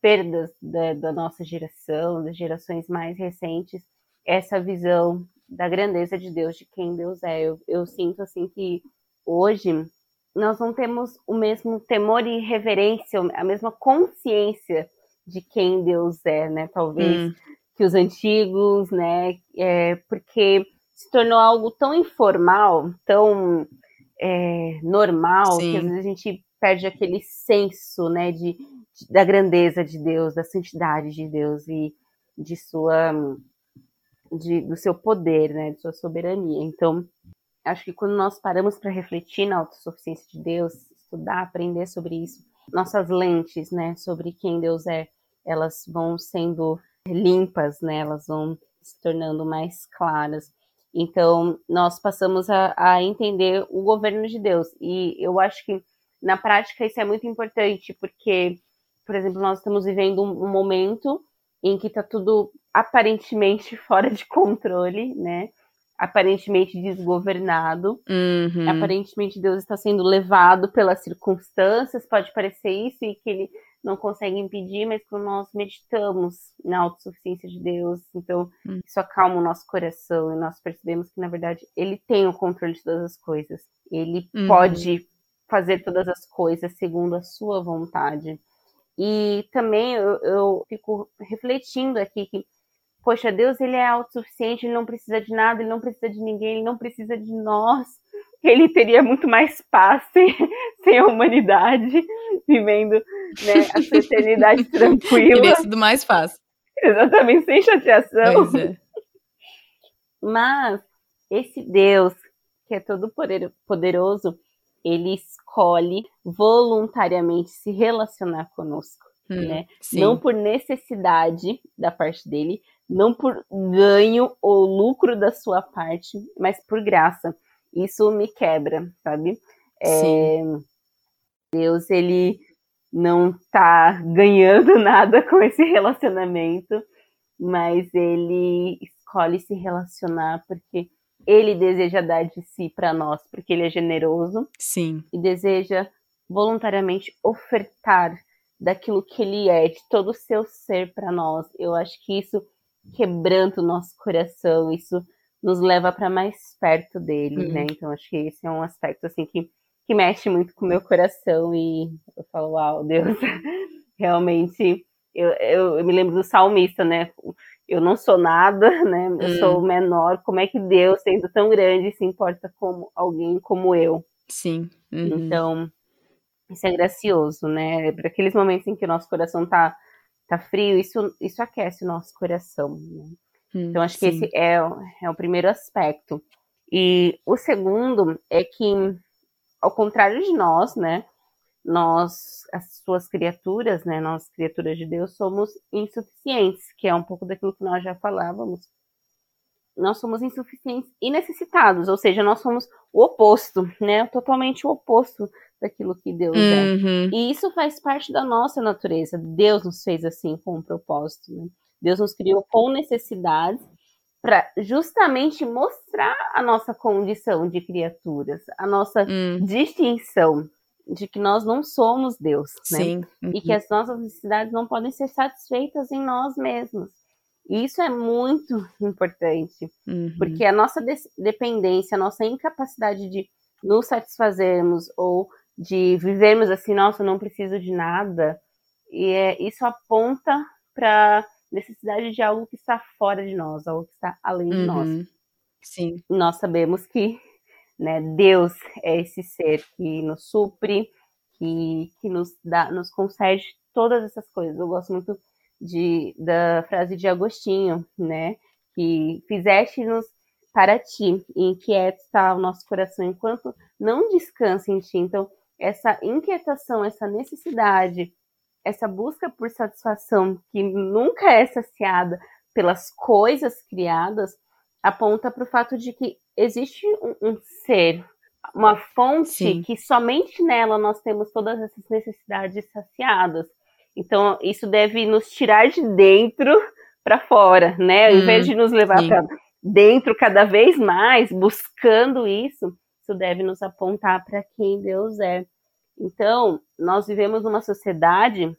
perdas da, da nossa geração, das gerações mais recentes, é essa visão da grandeza de Deus, de quem Deus é. Eu, eu sinto assim que hoje nós não temos o mesmo temor e reverência, a mesma consciência de quem Deus é, né? Talvez hum. que os antigos, né? É, porque se tornou algo tão informal, tão é, normal, Sim. que às vezes a gente perde aquele senso, né? De, de, da grandeza de Deus, da santidade de Deus e de sua de, do seu poder, né, de sua soberania. Então, acho que quando nós paramos para refletir na autossuficiência de Deus, estudar, aprender sobre isso, nossas lentes, né, sobre quem Deus é, elas vão sendo limpas, né, elas vão se tornando mais claras. Então, nós passamos a, a entender o governo de Deus. E eu acho que, na prática, isso é muito importante, porque, por exemplo, nós estamos vivendo um, um momento em que está tudo aparentemente (laughs) fora de controle, né? Aparentemente desgovernado. Uhum. Aparentemente Deus está sendo levado pelas circunstâncias, pode parecer isso, e que ele não consegue impedir, mas quando nós meditamos na autossuficiência de Deus, então uhum. isso acalma o nosso coração e nós percebemos que, na verdade, ele tem o controle de todas as coisas. Ele uhum. pode fazer todas as coisas segundo a sua vontade. E também eu, eu fico refletindo aqui que poxa, Deus ele é autossuficiente, ele não precisa de nada, ele não precisa de ninguém, ele não precisa de nós. (laughs) Ele teria muito mais paz sem, (laughs) sem a humanidade, (laughs) vivendo né, a sua eternidade tranquila. Teria sido mais fácil. Exatamente, sem chateação. É. Mas esse Deus, que é todo poderoso, ele escolhe voluntariamente se relacionar conosco. Hum, né? Não por necessidade da parte dele, não por ganho ou lucro da sua parte, mas por graça. Isso me quebra, sabe? É, Deus, ele não tá ganhando (laughs) nada com esse relacionamento, mas ele escolhe se relacionar porque ele deseja dar de si para nós, porque ele é generoso. Sim. E deseja voluntariamente ofertar daquilo que ele é, de todo o seu ser para nós. Eu acho que isso quebranta o nosso coração, isso nos leva para mais perto dele, uhum. né? Então acho que esse é um aspecto assim que, que mexe muito com o meu coração e eu falo, uau, Deus, (laughs) realmente eu, eu, eu, me lembro do salmista, né? Eu não sou nada, (laughs) né? Eu uhum. sou menor. Como é que Deus, sendo tão grande, se importa com alguém como eu? Sim. Uhum. Então, isso é gracioso, né? Para aqueles momentos em que o nosso coração tá tá frio, isso, isso aquece o nosso coração. Né? Hum, então, acho sim. que esse é, é o primeiro aspecto. E o segundo é que, ao contrário de nós, né, nós, as suas criaturas, né, nós, criaturas de Deus, somos insuficientes, que é um pouco daquilo que nós já falávamos. Nós somos insuficientes e necessitados, ou seja, nós somos o oposto, né, totalmente o oposto daquilo que Deus é. uhum. é. E isso faz parte da nossa natureza. Deus nos fez assim com um propósito. Né? Deus nos criou com necessidades para justamente mostrar a nossa condição de criaturas, a nossa uhum. distinção de que nós não somos Deus, né? Sim. Uhum. E que as nossas necessidades não podem ser satisfeitas em nós mesmos. E isso é muito (laughs) importante, uhum. porque a nossa dependência, a nossa incapacidade de nos satisfazermos ou de vivermos assim, nossa, eu não preciso de nada. E é, isso aponta para necessidade de algo que está fora de nós, algo que está além de uhum. nós. Sim. Nós sabemos que né, Deus é esse ser que nos supre, que, que nos dá, nos concede todas essas coisas. Eu gosto muito de, da frase de Agostinho, né? Que fizeste-nos para ti, e inquieto está o nosso coração enquanto não descansa em ti. Então, essa inquietação, essa necessidade essa busca por satisfação que nunca é saciada pelas coisas criadas aponta para o fato de que existe um, um ser, uma fonte Sim. que somente nela nós temos todas essas necessidades saciadas. Então, isso deve nos tirar de dentro para fora, né? Hum, invés de nos levar para dentro cada vez mais, buscando isso, isso deve nos apontar para quem Deus é. Então, nós vivemos numa sociedade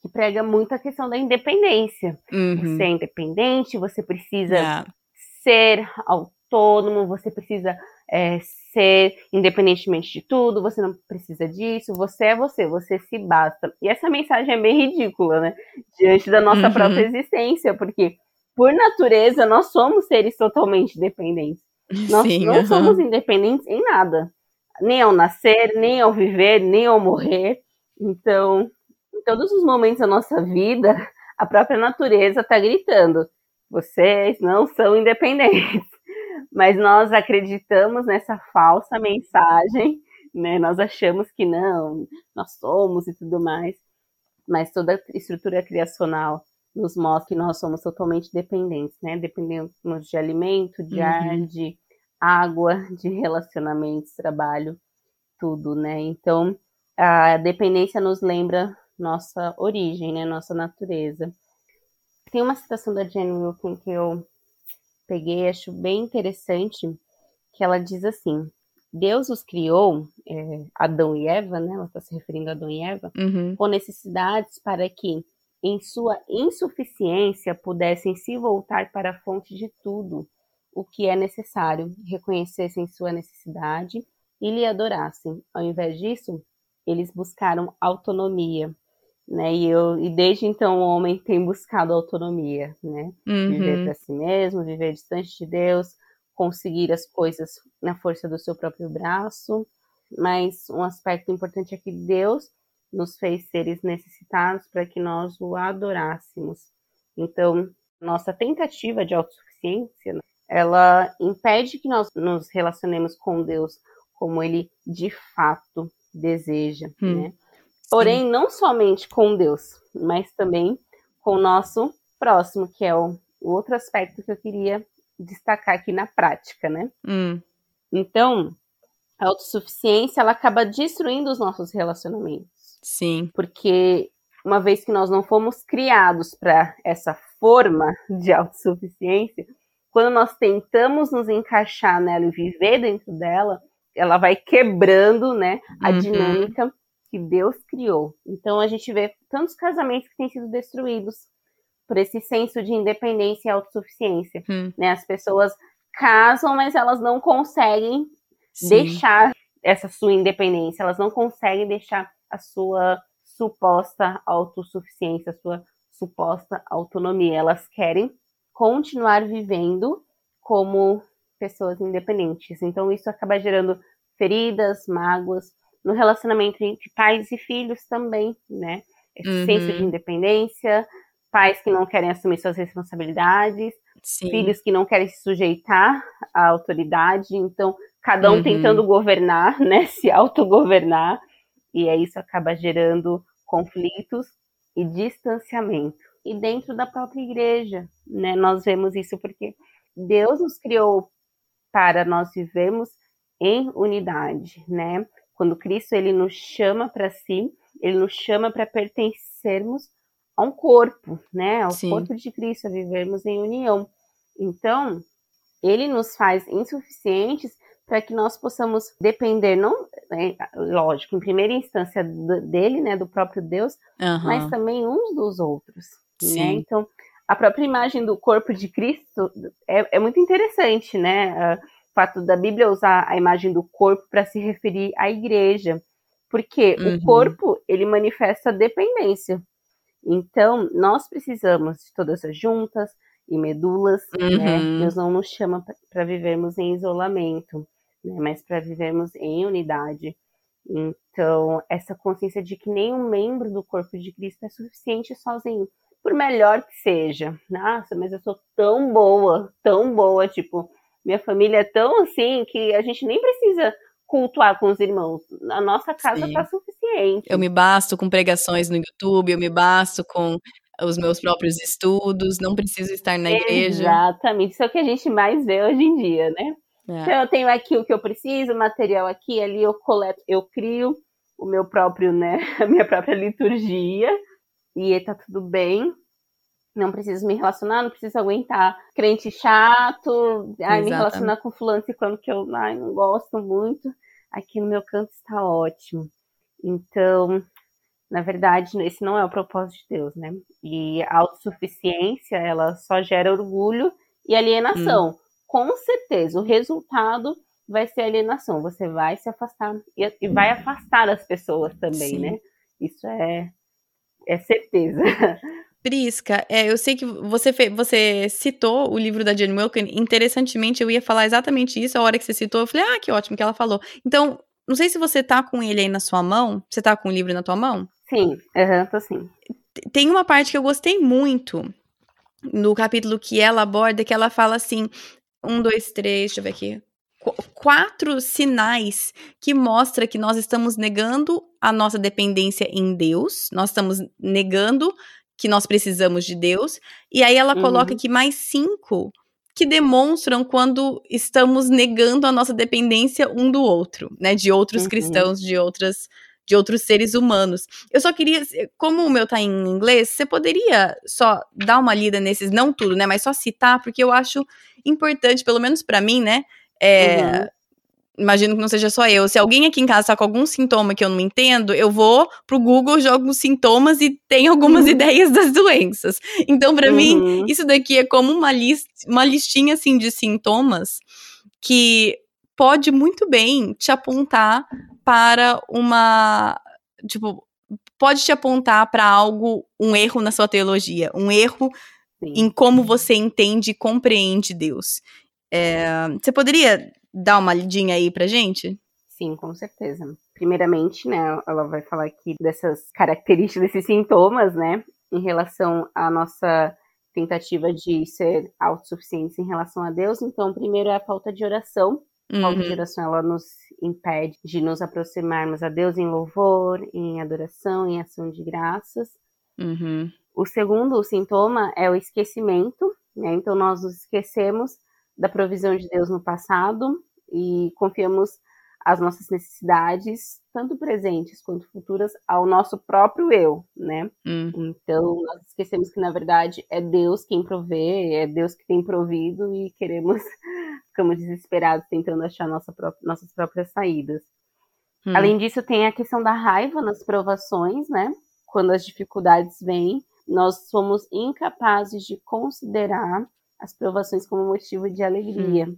que prega muito a questão da independência. Uhum. Você é independente, você precisa yeah. ser autônomo, você precisa é, ser independentemente de tudo, você não precisa disso, você é você, você se basta. E essa mensagem é bem ridícula, né? Diante da nossa uhum. própria existência, porque por natureza nós somos seres totalmente dependentes. Nós Sim, não uhum. somos independentes em nada, nem ao nascer, nem ao viver, nem ao morrer. Então, em todos os momentos da nossa vida, (laughs) a própria natureza está gritando: vocês não são independentes. (laughs) Mas nós acreditamos nessa falsa mensagem, né? Nós achamos que não, nós somos e tudo mais. Mas toda a estrutura criacional nos mostra que nós somos totalmente dependentes, né? Dependemos de alimento, de uhum. ar, de água, de relacionamentos, trabalho, tudo, né? Então, a dependência nos lembra nossa origem, né? Nossa natureza. Tem uma citação da Jane Wilkin que eu peguei, acho bem interessante, que ela diz assim: Deus os criou, é, Adão e Eva, né? Ela está se referindo a Adão e Eva, uhum. com necessidades para que, em sua insuficiência, pudessem se voltar para a fonte de tudo o que é necessário, reconhecessem sua necessidade e lhe adorassem. Ao invés disso, eles buscaram autonomia, né? E, eu, e desde então o homem tem buscado autonomia, né? Uhum. Viver para si mesmo, viver distante de Deus, conseguir as coisas na força do seu próprio braço. Mas um aspecto importante é que Deus nos fez seres necessitados para que nós o adorássemos. Então, nossa tentativa de autossuficiência, ela impede que nós nos relacionemos com Deus como Ele de fato deseja, hum. né? Porém, não somente com Deus, mas também com o nosso próximo, que é o, o outro aspecto que eu queria destacar aqui na prática, né? Hum. Então, a autossuficiência, ela acaba destruindo os nossos relacionamentos. Sim. Porque uma vez que nós não fomos criados para essa forma de autossuficiência, quando nós tentamos nos encaixar nela e viver dentro dela, ela vai quebrando, né, a uhum. dinâmica que Deus criou. Então a gente vê tantos casamentos que têm sido destruídos por esse senso de independência e autossuficiência. Hum. Né? As pessoas casam, mas elas não conseguem Sim. deixar essa sua independência, elas não conseguem deixar a sua suposta autossuficiência, a sua suposta autonomia. Elas querem continuar vivendo como pessoas independentes. Então isso acaba gerando feridas, mágoas, no relacionamento entre pais e filhos também, né? Esse uhum. senso de independência, pais que não querem assumir suas responsabilidades, Sim. filhos que não querem se sujeitar à autoridade, então cada um uhum. tentando governar, né? (laughs) Se autogovernar, e aí isso acaba gerando conflitos e distanciamento. E dentro da própria igreja, né? Nós vemos isso porque Deus nos criou para nós vivermos em unidade, né? Quando Cristo ele nos chama para si, ele nos chama para pertencermos a um corpo, né? Ao Sim. corpo de Cristo, a vivermos em união. Então, ele nos faz insuficientes para que nós possamos depender, não, é, lógico, em primeira instância dele, né, do próprio Deus, uhum. mas também uns dos outros, né? Sim. né? Então, a própria imagem do corpo de Cristo é, é muito interessante, né? Uh, fato da Bíblia usar a imagem do corpo para se referir à igreja, porque uhum. o corpo ele manifesta dependência. Então, nós precisamos de todas as juntas e medulas, né? uhum. né? Deus não nos chama para vivermos em isolamento, né? mas para vivermos em unidade. Então, essa consciência de que nenhum membro do corpo de Cristo é suficiente sozinho, por melhor que seja. Nossa, mas eu sou tão boa, tão boa, tipo, minha família é tão assim que a gente nem precisa cultuar com os irmãos. A nossa casa está suficiente suficiente. Eu me basto com pregações no YouTube, eu me basto com os meus próprios estudos, não preciso estar na igreja. Exatamente, isso é o que a gente mais vê hoje em dia, né? É. Então eu tenho aqui o que eu preciso, material aqui, ali eu coleto, eu crio o meu próprio, né, (laughs) a minha própria liturgia e tá tudo bem. Não preciso me relacionar, não preciso aguentar crente chato, ai, me relacionar com fulano e quando que eu ai, não gosto muito. Aqui no meu canto está ótimo. Então, na verdade, esse não é o propósito de Deus, né? E a autossuficiência, ela só gera orgulho e alienação. Hum. Com certeza, o resultado vai ser alienação. Você vai se afastar e, e vai afastar as pessoas também, Sim. né? Isso é, é certeza. Prisca, é, eu sei que você, fez, você citou o livro da Jane Wilkin. Interessantemente, eu ia falar exatamente isso. A hora que você citou, eu falei, ah, que ótimo que ela falou. Então, não sei se você tá com ele aí na sua mão. Você tá com o livro na tua mão? Sim, uhum, tô sim. Tem uma parte que eu gostei muito no capítulo que ela aborda, que ela fala assim: um, dois, três, deixa eu ver aqui. Qu quatro sinais que mostra que nós estamos negando a nossa dependência em Deus, nós estamos negando que nós precisamos de Deus. E aí ela coloca uhum. aqui mais cinco que demonstram quando estamos negando a nossa dependência um do outro, né? De outros uhum. cristãos, de outras de outros seres humanos. Eu só queria, como o meu tá em inglês, você poderia só dar uma lida nesses, não tudo, né, mas só citar, porque eu acho importante, pelo menos para mim, né, é, uhum imagino que não seja só eu. Se alguém aqui em casa tá com algum sintoma que eu não entendo, eu vou pro Google, jogo sintomas e tem algumas uhum. ideias das doenças. Então, para uhum. mim, isso daqui é como uma, list, uma listinha assim de sintomas que pode muito bem te apontar para uma, tipo, pode te apontar para algo, um erro na sua teologia, um erro Sim. em como você entende e compreende Deus. É, você poderia dar uma lidinha aí pra gente? Sim, com certeza. Primeiramente, né, ela vai falar aqui dessas características, desses sintomas, né, em relação à nossa tentativa de ser autossuficientes em relação a Deus. Então, primeiro é a falta de oração. A falta de uhum. oração, ela nos impede de nos aproximarmos a Deus em louvor, em adoração, em ação de graças. Uhum. O segundo sintoma é o esquecimento, né? Então, nós nos esquecemos da provisão de Deus no passado e confiamos as nossas necessidades, tanto presentes quanto futuras, ao nosso próprio eu, né? Hum. Então, nós esquecemos que, na verdade, é Deus quem provê, é Deus que tem provido e queremos, (laughs) ficamos desesperados tentando achar nossa nossas próprias saídas. Hum. Além disso, tem a questão da raiva nas provações, né? Quando as dificuldades vêm, nós somos incapazes de considerar as provações como motivo de alegria. Hum.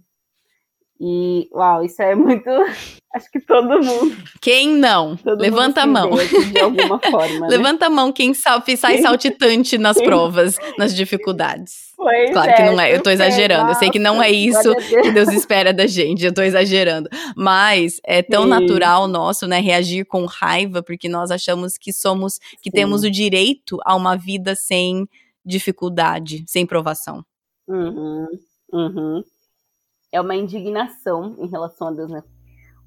E, uau, isso é muito. (laughs) Acho que todo mundo. Quem não? Levanta a mão. De alguma (laughs) forma. Né? Levanta a mão quem sai saltitante nas (laughs) provas, nas dificuldades. Pois claro é, que não é, eu tô exagerando. Eu sei que não é isso que Deus espera da gente, eu tô exagerando. Mas é tão Sim. natural nosso, né, reagir com raiva, porque nós achamos que somos, que Sim. temos o direito a uma vida sem dificuldade, sem provação. Uhum, uhum. É uma indignação em relação a Deus, né?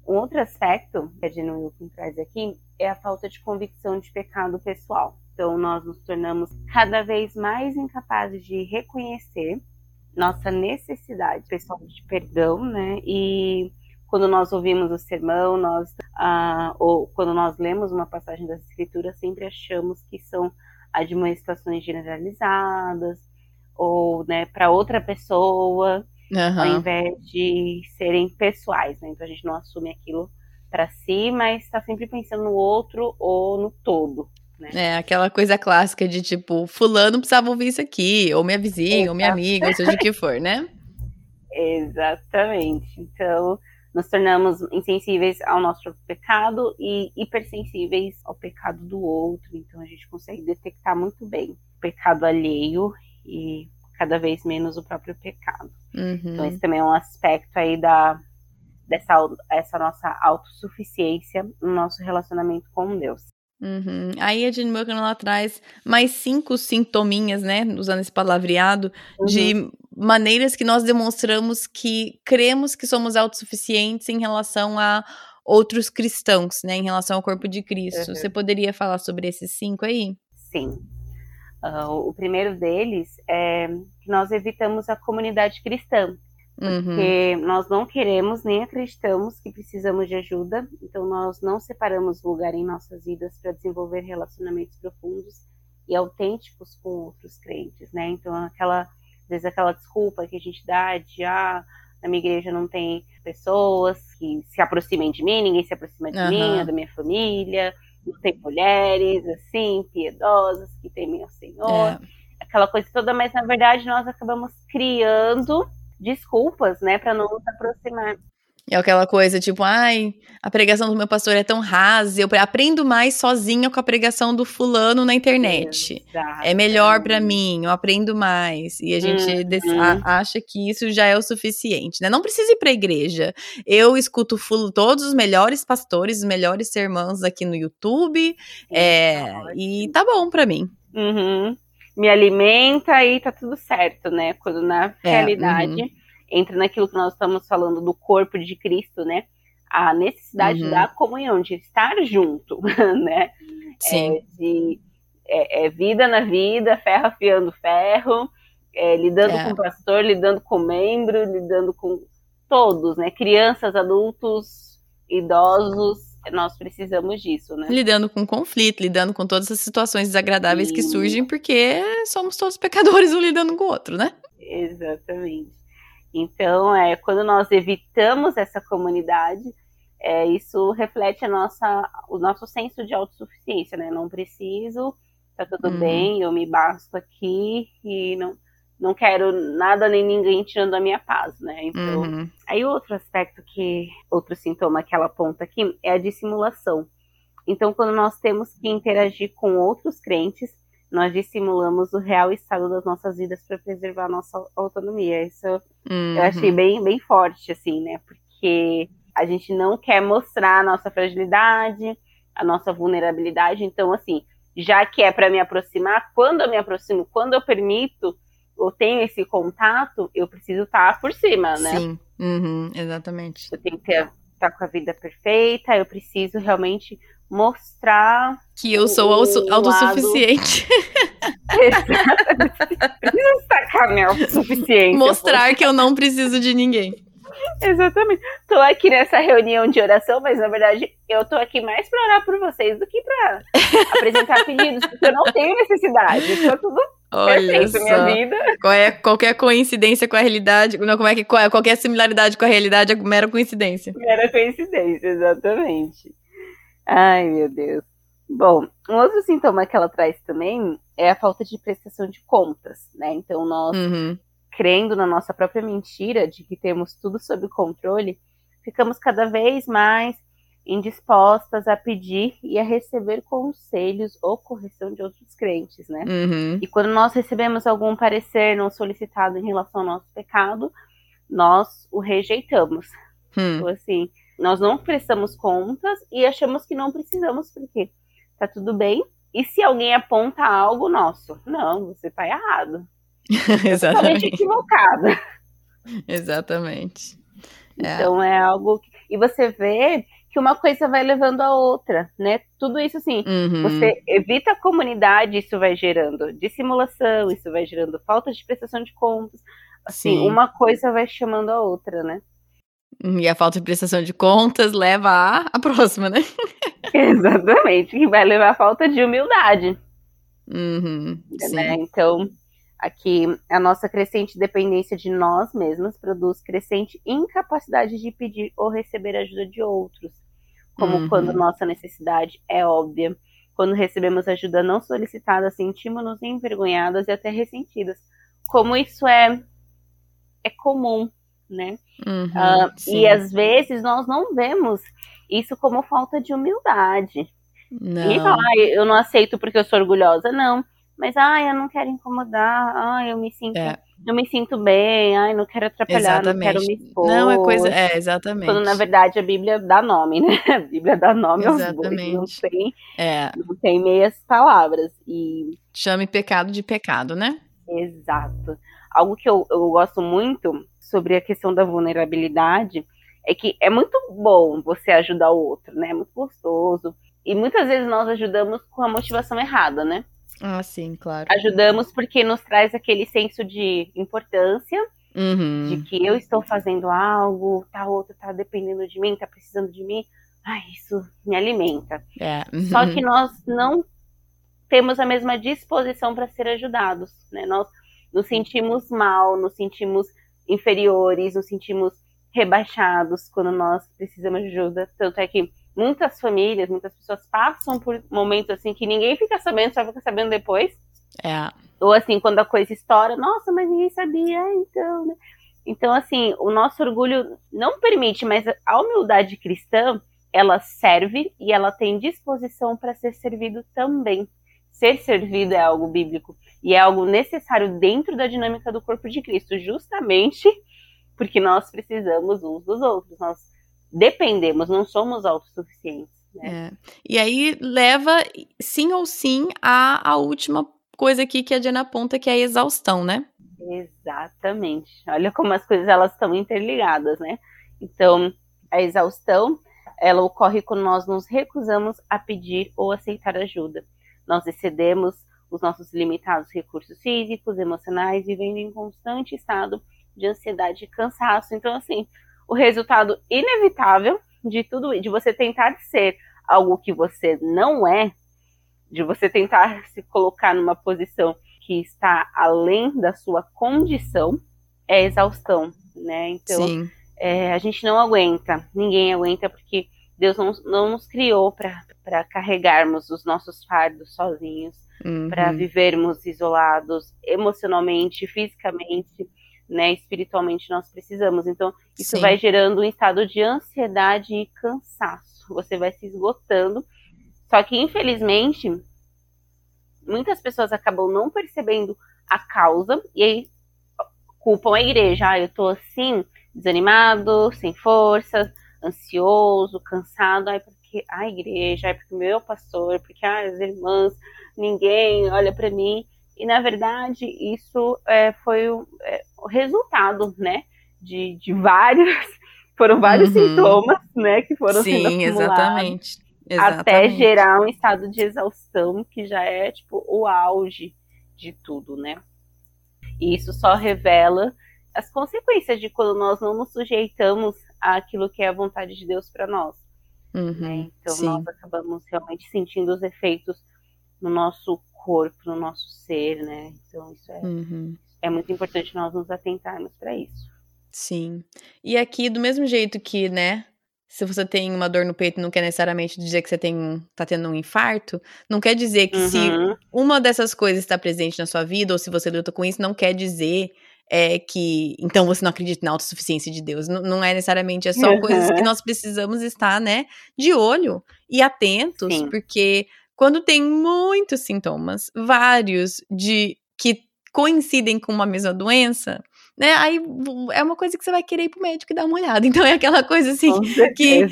Um outro aspecto que a Jenny Wilkin traz aqui é a falta de convicção de pecado pessoal. Então, nós nos tornamos cada vez mais incapazes de reconhecer nossa necessidade pessoal de perdão, né? E quando nós ouvimos o sermão, nós, ah, ou quando nós lemos uma passagem das Escrituras, sempre achamos que são admoestações generalizadas, ou né, para outra pessoa, uhum. ao invés de serem pessoais. Né? Então a gente não assume aquilo para si, mas está sempre pensando no outro ou no todo. Né? É, aquela coisa clássica de tipo, fulano precisava ouvir isso aqui, ou minha vizinha, ou minha amiga, ou seja o que for, né? Exatamente. Então, nos tornamos insensíveis ao nosso pecado e hipersensíveis ao pecado do outro. Então, a gente consegue detectar muito bem o pecado alheio e cada vez menos o próprio pecado. Uhum. Então esse também é um aspecto aí da dessa essa nossa autossuficiência no nosso relacionamento com Deus. Uhum. Aí a Jane Milken ela traz mais cinco sintominhas, né, usando esse palavreado, uhum. de maneiras que nós demonstramos que cremos que somos autossuficientes em relação a outros cristãos, né, em relação ao corpo de Cristo. Uhum. Você poderia falar sobre esses cinco aí? Sim. Uh, o primeiro deles é que nós evitamos a comunidade cristã, porque uhum. nós não queremos nem acreditamos que precisamos de ajuda, então nós não separamos lugar em nossas vidas para desenvolver relacionamentos profundos e autênticos com outros crentes, né? Então aquela às vezes aquela desculpa que a gente dá de ah, na minha igreja não tem pessoas que se aproximem de mim, ninguém se aproxima de uhum. mim, da minha família, tem mulheres assim, piedosas, que temem ao Senhor, é. aquela coisa toda, mas na verdade nós acabamos criando desculpas, né, para não nos aproximar. É aquela coisa tipo, ai, a pregação do meu pastor é tão rasa, eu aprendo mais sozinha com a pregação do fulano na internet. Exato. É melhor para mim, eu aprendo mais. E a gente uhum. acha que isso já é o suficiente, né? Não precisa ir pra igreja. Eu escuto todos os melhores pastores, os melhores sermãos aqui no YouTube, é, e tá bom para mim. Uhum. Me alimenta e tá tudo certo, né? Quando na é, realidade... Uhum entra naquilo que nós estamos falando do corpo de Cristo, né? A necessidade uhum. da comunhão, de estar junto, (laughs) né? Sim. É, de é, é vida na vida, ferro afiando ferro, é, lidando é. com o pastor, lidando com o membro, lidando com todos, né? Crianças, adultos, idosos, nós precisamos disso, né? Lidando com conflito, lidando com todas as situações desagradáveis Sim. que surgem, porque somos todos pecadores um lidando com o outro, né? Exatamente. Então, é, quando nós evitamos essa comunidade, é, isso reflete a nossa, o nosso senso de autossuficiência, né? Não preciso, tá tudo uhum. bem, eu me basto aqui e não, não quero nada nem ninguém tirando a minha paz, né? Então, uhum. aí outro aspecto que, outro sintoma que ela aponta aqui é a dissimulação. Então, quando nós temos que interagir com outros crentes, nós dissimulamos o real estado das nossas vidas para preservar a nossa autonomia. Isso uhum. eu achei bem, bem forte, assim, né? Porque a gente não quer mostrar a nossa fragilidade, a nossa vulnerabilidade. Então, assim, já que é para me aproximar, quando eu me aproximo, quando eu permito, eu tenho esse contato, eu preciso estar tá por cima, né? Sim, uhum, exatamente. Eu tenho que estar tá com a vida perfeita, eu preciso realmente mostrar que eu sou o, autossuficiente. Preciso destacar minha autossuficiência. Mostrar que eu não preciso de ninguém. Exatamente. Tô aqui nessa reunião de oração, mas na verdade eu tô aqui mais para orar por vocês do que para (laughs) apresentar pedidos, porque eu não tenho necessidade. Tá tudo Olha perfeito, só. minha vida. Qual é, qualquer coincidência com a realidade, não, como é que qual é, qualquer similaridade com a realidade é mera coincidência. Mera coincidência, exatamente. Ai, meu Deus. Bom, um outro sintoma que ela traz também é a falta de prestação de contas, né? Então, nós, uhum. crendo na nossa própria mentira de que temos tudo sob controle, ficamos cada vez mais indispostas a pedir e a receber conselhos ou correção de outros crentes, né? Uhum. E quando nós recebemos algum parecer não solicitado em relação ao nosso pecado, nós o rejeitamos. Hum. Então, assim, nós não prestamos contas e achamos que não precisamos, porque tá tudo bem. E se alguém aponta algo nosso? Não, você tá errado. (laughs) Exatamente. equivocado. Exatamente. É. Então é algo. Que... E você vê que uma coisa vai levando a outra, né? Tudo isso assim, uhum. você evita a comunidade, isso vai gerando dissimulação, isso vai gerando falta de prestação de contas. Assim, Sim. uma coisa vai chamando a outra, né? E a falta de prestação de contas leva à, à próxima, né? (laughs) Exatamente, que vai levar à falta de humildade. Uhum, né? Então, aqui, a nossa crescente dependência de nós mesmos produz crescente incapacidade de pedir ou receber ajuda de outros, como uhum. quando nossa necessidade é óbvia. Quando recebemos ajuda não solicitada, sentimos-nos envergonhadas e até ressentidas. Como isso é, é comum né? Uhum, uh, e às vezes nós não vemos isso como falta de humildade. Não. E falar, eu não aceito porque eu sou orgulhosa, não. Mas, ai, eu não quero incomodar, ai, eu me sinto, é. eu me sinto bem, ai, não quero atrapalhar, exatamente. não quero me expor. Não, é coisa, é, exatamente. Quando, na verdade, a Bíblia dá nome, né? (laughs) A Bíblia dá nome exatamente. aos bois, não tem, é. não tem meias palavras. E... Chame pecado de pecado, né? Exato. Algo que eu, eu gosto muito sobre a questão da vulnerabilidade é que é muito bom você ajudar o outro, né? É muito gostoso. E muitas vezes nós ajudamos com a motivação errada, né? Ah, sim, claro. Ajudamos porque nos traz aquele senso de importância, uhum. de que eu estou fazendo algo, tá outro tá dependendo de mim, tá precisando de mim. Ai, isso me alimenta. É. Só que nós não temos a mesma disposição para ser ajudados, né? Nós nos sentimos mal, nos sentimos inferiores, nos sentimos rebaixados quando nós precisamos de ajuda. Tanto é que muitas famílias, muitas pessoas passam por momentos assim que ninguém fica sabendo, só fica sabendo depois. É. Ou assim, quando a coisa estoura, nossa, mas ninguém sabia, então, né? Então, assim, o nosso orgulho não permite, mas a humildade cristã, ela serve e ela tem disposição para ser servido também. Ser servido é algo bíblico e é algo necessário dentro da dinâmica do corpo de Cristo, justamente porque nós precisamos uns dos outros. Nós dependemos, não somos autossuficientes. Né? É. E aí leva, sim ou sim, a, a última coisa aqui que a Diana aponta, que é a exaustão, né? Exatamente. Olha como as coisas elas estão interligadas, né? Então, a exaustão, ela ocorre quando nós nos recusamos a pedir ou aceitar ajuda. Nós excedemos os nossos limitados recursos físicos, emocionais, vivendo em constante estado de ansiedade e cansaço. Então, assim, o resultado inevitável de tudo, de você tentar ser algo que você não é, de você tentar se colocar numa posição que está além da sua condição, é exaustão, né? Então, é, a gente não aguenta, ninguém aguenta, porque Deus não, não nos criou para carregarmos os nossos fardos sozinhos, uhum. para vivermos isolados emocionalmente, fisicamente né, espiritualmente nós precisamos. Então, isso Sim. vai gerando um estado de ansiedade e cansaço. Você vai se esgotando. Só que, infelizmente, muitas pessoas acabam não percebendo a causa e aí culpam a igreja. Ah, eu tô assim, desanimado, sem forças, ansioso, cansado. Ai, porque a igreja, ai, porque o meu pastor, porque ah, as irmãs, ninguém olha para mim. E, na verdade, isso é, foi o, é, o, resultado, né, de, de vários, (laughs) foram vários uhum. sintomas, né, que foram Sim, sendo exatamente. exatamente. Até gerar um estado de exaustão, que já é, tipo, o auge de tudo, né. E isso só revela as consequências de quando nós não nos sujeitamos àquilo que é a vontade de Deus para nós. Uhum, né? Então, sim. nós acabamos realmente sentindo os efeitos no nosso corpo, no nosso ser, né? Então isso é, uhum. é muito importante nós nos atentarmos para isso. Sim. E aqui, do mesmo jeito que, né, se você tem uma dor no peito, não quer necessariamente dizer que você tem, tá tendo um infarto. Não quer dizer que uhum. se uma dessas coisas está presente na sua vida, ou se você luta com isso, não quer dizer é, que então você não acredita na autossuficiência de Deus. Não, não é necessariamente, é só uhum. coisas que nós precisamos estar, né, de olho e atentos, Sim. porque quando tem muitos sintomas, vários de que coincidem com uma mesma doença, né? Aí é uma coisa que você vai querer ir pro médico e dar uma olhada. (laughs) Então é aquela coisa assim que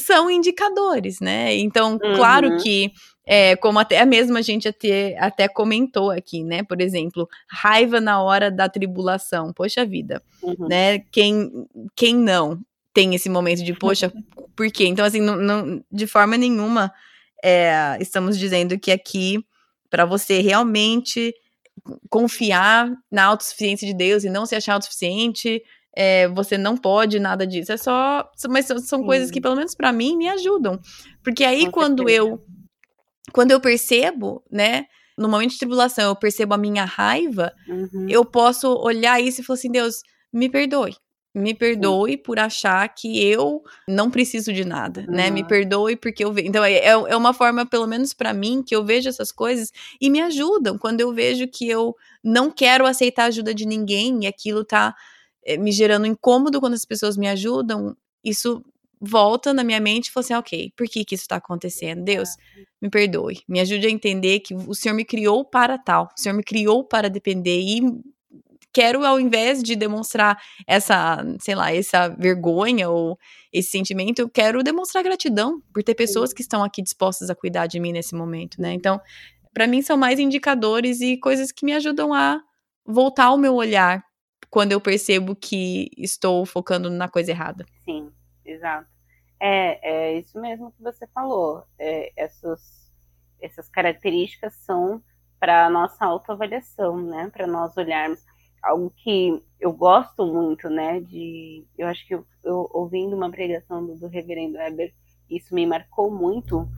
são indicadores, né? Então, uhum. claro que é, como até mesmo a gente até, até comentou aqui, né? Por exemplo, raiva na hora da tribulação. Poxa vida, uhum. né? Quem, quem não tem esse momento de, poxa, (laughs) por quê? Então, assim, não, não de forma nenhuma é, estamos dizendo que aqui, para você realmente confiar na autossuficiência de Deus e não se achar autossuficiente, é, você não pode nada disso. É só. Mas são, são coisas que, pelo menos para mim, me ajudam. Porque aí, Com quando certeza. eu. Quando eu percebo, né? No momento de tribulação, eu percebo a minha raiva, uhum. eu posso olhar isso e falar assim: Deus, me perdoe. Me perdoe por achar que eu não preciso de nada, uhum. né? Me perdoe porque eu vejo. Então, é, é, é uma forma, pelo menos para mim, que eu vejo essas coisas e me ajudam. Quando eu vejo que eu não quero aceitar a ajuda de ninguém e aquilo tá é, me gerando incômodo quando as pessoas me ajudam, isso volta na minha mente e fala assim: ok, por que, que isso tá acontecendo? Deus, me perdoe. Me ajude a entender que o Senhor me criou para tal. O Senhor me criou para depender e quero, ao invés de demonstrar essa, sei lá, essa vergonha ou esse sentimento, eu quero demonstrar gratidão por ter pessoas que estão aqui dispostas a cuidar de mim nesse momento, né? Então, para mim são mais indicadores e coisas que me ajudam a voltar o meu olhar quando eu percebo que estou focando na coisa errada. Sim. exato. É, é isso mesmo que você falou. É, essas, essas características são para nossa autoavaliação, né? Para nós olharmos algo que eu gosto muito, né? De, eu acho que eu, eu ouvindo uma pregação do, do Reverendo Weber, isso me marcou muito.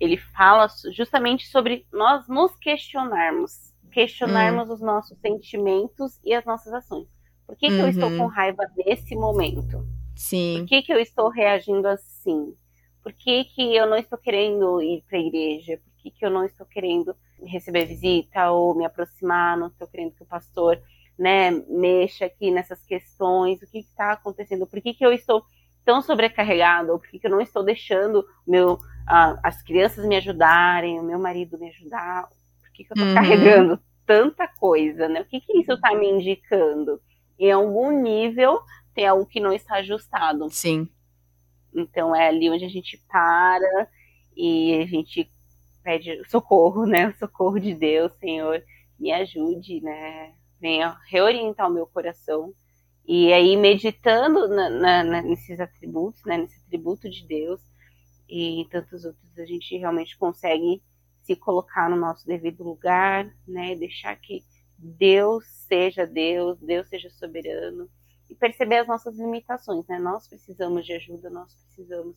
Ele fala justamente sobre nós nos questionarmos, questionarmos hum. os nossos sentimentos e as nossas ações. Por que, que eu estou com uhum. raiva nesse momento? Sim. Por que, que eu estou reagindo assim? Por que, que eu não estou querendo ir para a igreja? Por que, que eu não estou querendo receber visita ou me aproximar? Não estou querendo que o pastor né, mexa aqui nessas questões? O que está acontecendo? Por que, que eu estou tão sobrecarregado? Ou por que, que eu não estou deixando meu, uh, as crianças me ajudarem, o meu marido me ajudar? Por que, que eu estou uhum. carregando tanta coisa? Né? O que, que isso está me indicando? Em algum nível, tem algo que não está ajustado. Sim. Então é ali onde a gente para e a gente pede socorro, né? O socorro de Deus, Senhor, me ajude, né? Venha reorientar o meu coração. E aí, meditando na, na, nesses atributos, né? Nesse atributo de Deus e tantos outros, a gente realmente consegue se colocar no nosso devido lugar, né? Deixar que Deus seja Deus, Deus seja soberano e perceber as nossas limitações, né? Nós precisamos de ajuda, nós precisamos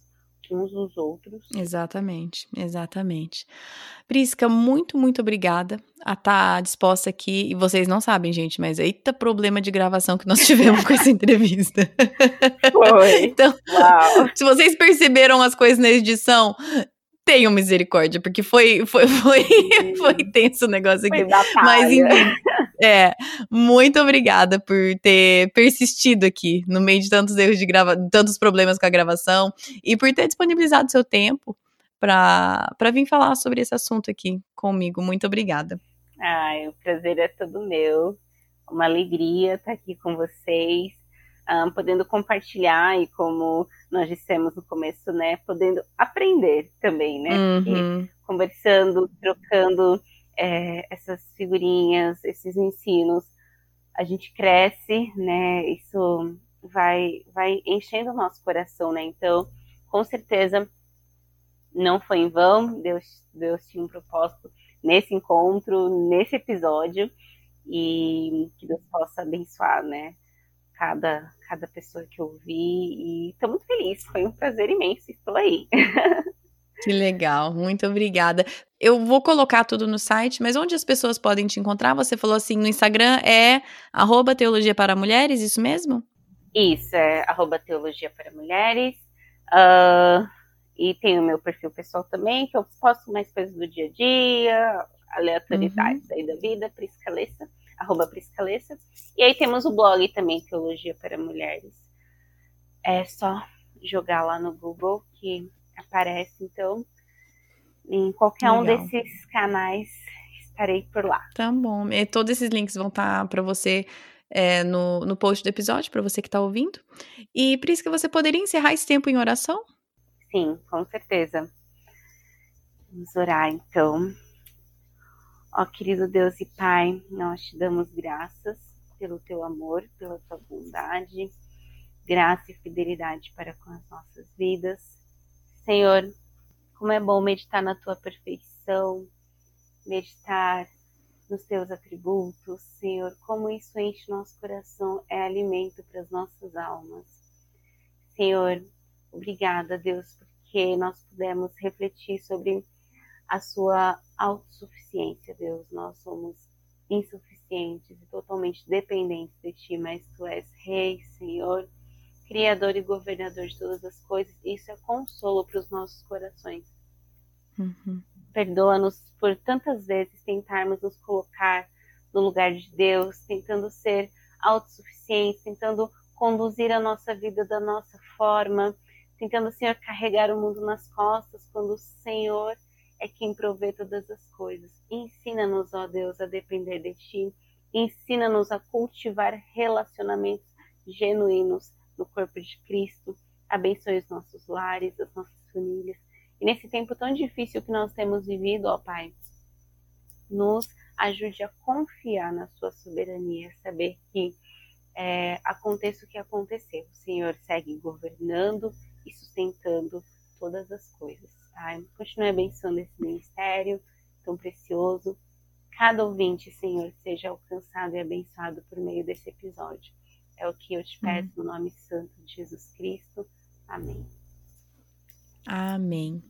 uns dos outros. Exatamente, exatamente. Prisca, muito, muito obrigada a estar tá disposta aqui. E vocês não sabem, gente, mas eita problema de gravação que nós tivemos com essa (laughs) entrevista. Foi. (laughs) então, Uau. se vocês perceberam as coisas na edição, tenham misericórdia, porque foi, foi, foi, (laughs) foi tenso o negócio aqui. Mas enfim. É, muito obrigada por ter persistido aqui no meio de tantos erros de grava tantos problemas com a gravação e por ter disponibilizado seu tempo para vir falar sobre esse assunto aqui comigo. Muito obrigada. Ai, o prazer é todo meu. Uma alegria estar aqui com vocês, um, podendo compartilhar e como nós dissemos no começo, né, podendo aprender também, né? Uhum. conversando, trocando é, essas figurinhas, esses ensinos, a gente cresce, né? Isso vai, vai enchendo o nosso coração, né? Então, com certeza, não foi em vão. Deus, Deus tinha um propósito nesse encontro, nesse episódio, e que Deus possa abençoar, né? Cada, cada pessoa que eu vi. E estou muito feliz, foi um prazer imenso, estou aí. (laughs) Que legal, muito obrigada. Eu vou colocar tudo no site, mas onde as pessoas podem te encontrar? Você falou assim, no Instagram é arroba Teologia para Mulheres, isso mesmo? Isso, é arroba Teologia para Mulheres. Uh, e tem o meu perfil pessoal também, que eu posto mais coisas do dia a dia, aleatoriedades uhum. aí da vida, Priscalessa, arroba Priscalessa. E aí temos o blog também, Teologia para Mulheres. É só jogar lá no Google que aparece. Então, em qualquer Legal. um desses canais, estarei por lá. Tá bom. E todos esses links vão estar tá para você é, no, no post do episódio, para você que está ouvindo. E por isso que você poderia encerrar esse tempo em oração? Sim, com certeza. Vamos orar então. Ó querido Deus e Pai, nós te damos graças pelo teu amor, pela tua bondade, graça e fidelidade para com as nossas vidas. Senhor, como é bom meditar na tua perfeição, meditar nos teus atributos, Senhor, como isso enche nosso coração, é alimento para as nossas almas. Senhor, obrigada, Deus, porque nós pudemos refletir sobre a sua autossuficiência, Deus. Nós somos insuficientes e totalmente dependentes de Ti, mas Tu és Rei, Senhor, Criador e governador de todas as coisas, isso é consolo para os nossos corações. Uhum. Perdoa-nos por tantas vezes tentarmos nos colocar no lugar de Deus, tentando ser autossuficientes, tentando conduzir a nossa vida da nossa forma, tentando, Senhor, carregar o mundo nas costas, quando o Senhor é quem provê todas as coisas. Ensina-nos, ó Deus, a depender de Ti. Ensina-nos a cultivar relacionamentos genuínos no corpo de Cristo, abençoe os nossos lares, as nossas famílias. E nesse tempo tão difícil que nós temos vivido, ó Pai, nos ajude a confiar na Sua soberania, saber que é, aconteça o que acontecer. O Senhor segue governando e sustentando todas as coisas. Tá? Continue abençoando esse ministério tão precioso. Cada ouvinte, Senhor, seja alcançado e abençoado por meio desse episódio. É o que eu te peço no nome santo de Jesus Cristo. Amém. Amém.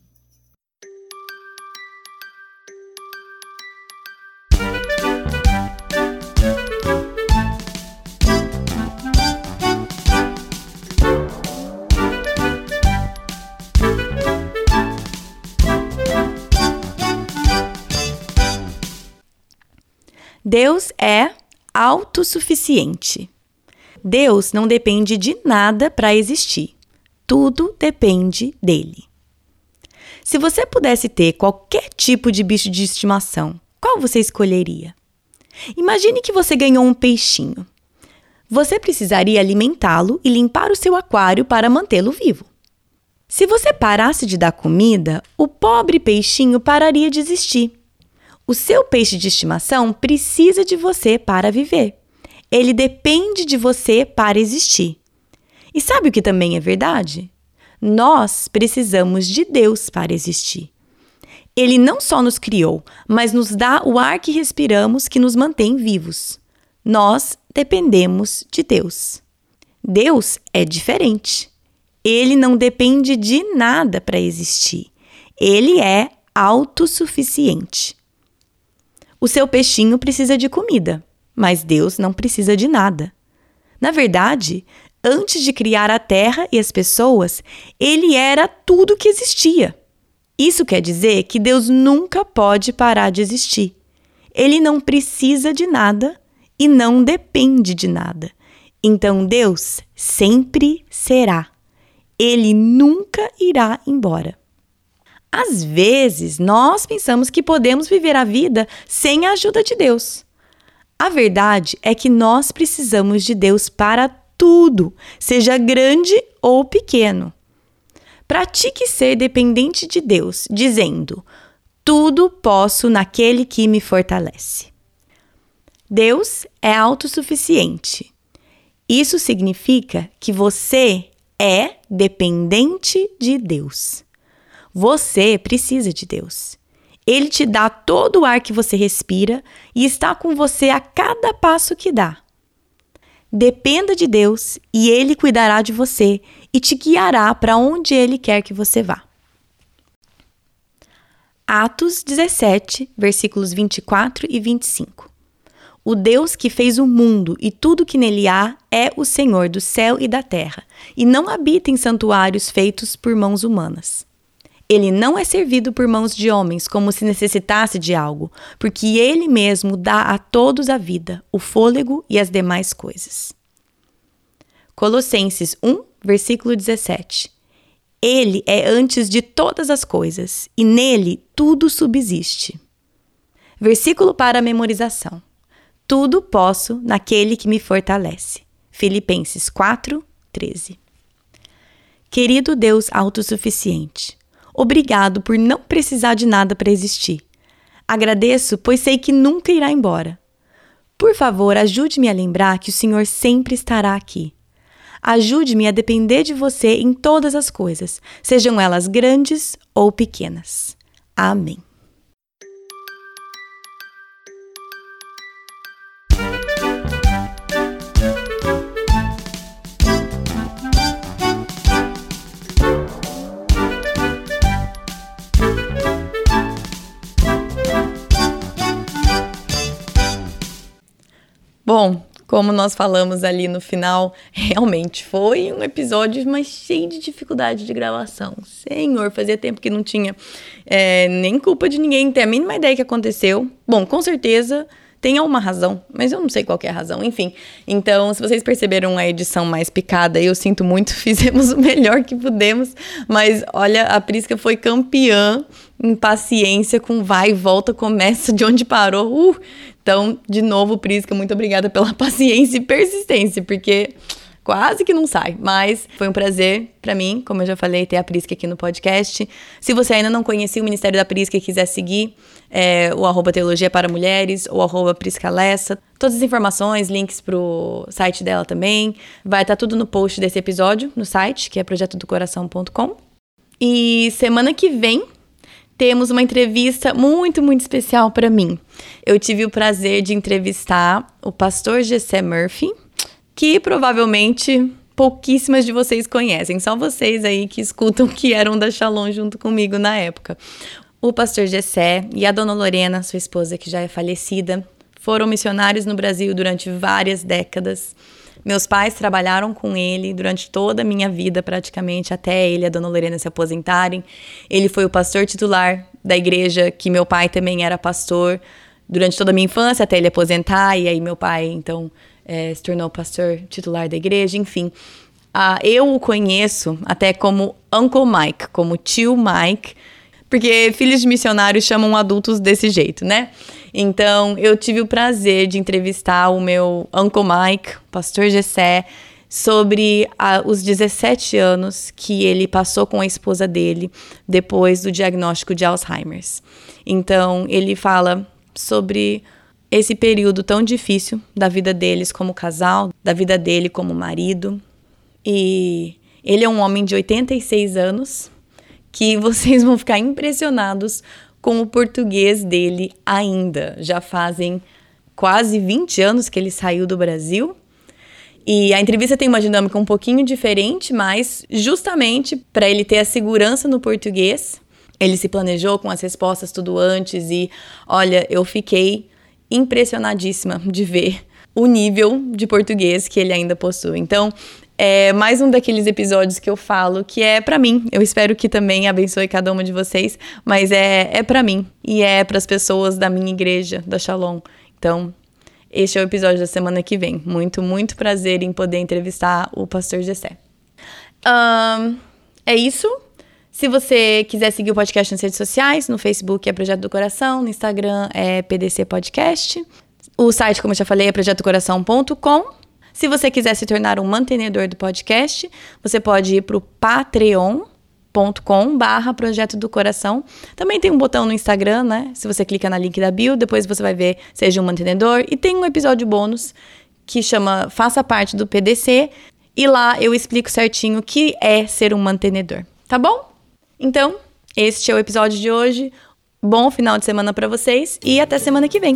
Deus é autossuficiente. Deus não depende de nada para existir. Tudo depende dele. Se você pudesse ter qualquer tipo de bicho de estimação, qual você escolheria? Imagine que você ganhou um peixinho. Você precisaria alimentá-lo e limpar o seu aquário para mantê-lo vivo. Se você parasse de dar comida, o pobre peixinho pararia de existir. O seu peixe de estimação precisa de você para viver. Ele depende de você para existir. E sabe o que também é verdade? Nós precisamos de Deus para existir. Ele não só nos criou, mas nos dá o ar que respiramos que nos mantém vivos. Nós dependemos de Deus. Deus é diferente. Ele não depende de nada para existir. Ele é autossuficiente. O seu peixinho precisa de comida, mas Deus não precisa de nada. Na verdade, antes de criar a terra e as pessoas, ele era tudo que existia. Isso quer dizer que Deus nunca pode parar de existir. Ele não precisa de nada e não depende de nada. Então Deus sempre será. Ele nunca irá embora. Às vezes, nós pensamos que podemos viver a vida sem a ajuda de Deus. A verdade é que nós precisamos de Deus para tudo, seja grande ou pequeno. Pratique ser dependente de Deus, dizendo: Tudo posso naquele que me fortalece. Deus é autossuficiente. Isso significa que você é dependente de Deus. Você precisa de Deus. Ele te dá todo o ar que você respira e está com você a cada passo que dá. Dependa de Deus e Ele cuidará de você e te guiará para onde Ele quer que você vá. Atos 17, versículos 24 e 25. O Deus que fez o mundo e tudo que nele há é o Senhor do céu e da terra, e não habita em santuários feitos por mãos humanas. Ele não é servido por mãos de homens como se necessitasse de algo, porque ele mesmo dá a todos a vida, o fôlego e as demais coisas. Colossenses 1, versículo 17. Ele é antes de todas as coisas, e nele tudo subsiste. Versículo para memorização. Tudo posso naquele que me fortalece. Filipenses 4, 13. Querido Deus autossuficiente, Obrigado por não precisar de nada para existir. Agradeço, pois sei que nunca irá embora. Por favor, ajude-me a lembrar que o Senhor sempre estará aqui. Ajude-me a depender de você em todas as coisas, sejam elas grandes ou pequenas. Amém. Bom, como nós falamos ali no final, realmente foi um episódio, mas cheio de dificuldade de gravação. Senhor, fazia tempo que não tinha é, nem culpa de ninguém ter a mínima ideia que aconteceu. Bom, com certeza tem uma razão, mas eu não sei qual é a razão, enfim. Então, se vocês perceberam a edição mais picada, eu sinto muito, (laughs) fizemos o melhor que pudemos, mas olha, a Prisca foi campeã em paciência com vai e volta, começa de onde parou. Uh, então, de novo, Prisca, muito obrigada pela (laughs) paciência e persistência, porque quase que não sai, mas foi um prazer para mim, como eu já falei, ter a Prisca aqui no podcast. Se você ainda não conhecia o Ministério da Prisca e quiser seguir, é, o arroba Teologia para Mulheres ou arroba Prisca Lessa. Todas as informações, links pro site dela também. Vai estar tá tudo no post desse episódio, no site, que é projetodocoração.com. E semana que vem temos uma entrevista muito, muito especial para mim. Eu tive o prazer de entrevistar o pastor Gessé Murphy, que provavelmente pouquíssimas de vocês conhecem, só vocês aí que escutam que eram da Shalom junto comigo na época. O pastor Gessé e a dona Lorena, sua esposa que já é falecida, foram missionários no Brasil durante várias décadas. Meus pais trabalharam com ele durante toda a minha vida, praticamente, até ele e a dona Lorena se aposentarem. Ele foi o pastor titular da igreja, que meu pai também era pastor durante toda a minha infância, até ele aposentar. E aí, meu pai, então, é, se tornou pastor titular da igreja, enfim. Ah, eu o conheço até como Uncle Mike, como tio Mike, porque filhos de missionários chamam adultos desse jeito, né? Então, eu tive o prazer de entrevistar o meu Uncle Mike, pastor Gessé, sobre a, os 17 anos que ele passou com a esposa dele depois do diagnóstico de Alzheimer's. Então, ele fala sobre esse período tão difícil da vida deles como casal, da vida dele como marido. E ele é um homem de 86 anos que (laughs) vocês vão ficar impressionados com o português dele ainda. Já fazem quase 20 anos que ele saiu do Brasil. E a entrevista tem uma dinâmica um pouquinho diferente, mas justamente para ele ter a segurança no português, ele se planejou com as respostas tudo antes e olha, eu fiquei impressionadíssima de ver o nível de português que ele ainda possui. Então, é mais um daqueles episódios que eu falo que é para mim. Eu espero que também abençoe cada uma de vocês, mas é, é para mim e é para as pessoas da minha igreja, da Shalom. Então, este é o episódio da semana que vem. Muito, muito prazer em poder entrevistar o pastor Gessé. Um, é isso. Se você quiser seguir o podcast nas redes sociais, no Facebook é Projeto do Coração, no Instagram é PDC Podcast. O site, como eu já falei, é projetocoração.com. Se você quiser se tornar um mantenedor do podcast, você pode ir para o patreon.com barra Projeto do Coração. Também tem um botão no Instagram, né? Se você clica na link da bio, depois você vai ver Seja um Mantenedor. E tem um episódio bônus que chama Faça Parte do PDC. E lá eu explico certinho o que é ser um mantenedor. Tá bom? Então, este é o episódio de hoje. Bom final de semana para vocês e até semana que vem.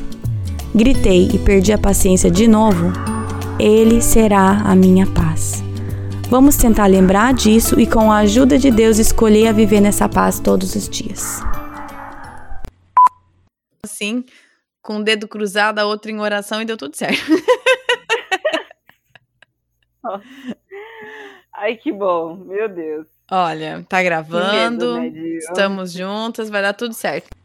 Gritei e perdi a paciência de novo? Ele será a minha paz. Vamos tentar lembrar disso e, com a ajuda de Deus, escolher a viver nessa paz todos os dias. Assim, com o dedo cruzado, a outra em oração e deu tudo certo. (laughs) Ai, que bom, meu Deus. Olha, tá gravando, medo, né, de... estamos juntas, vai dar tudo certo.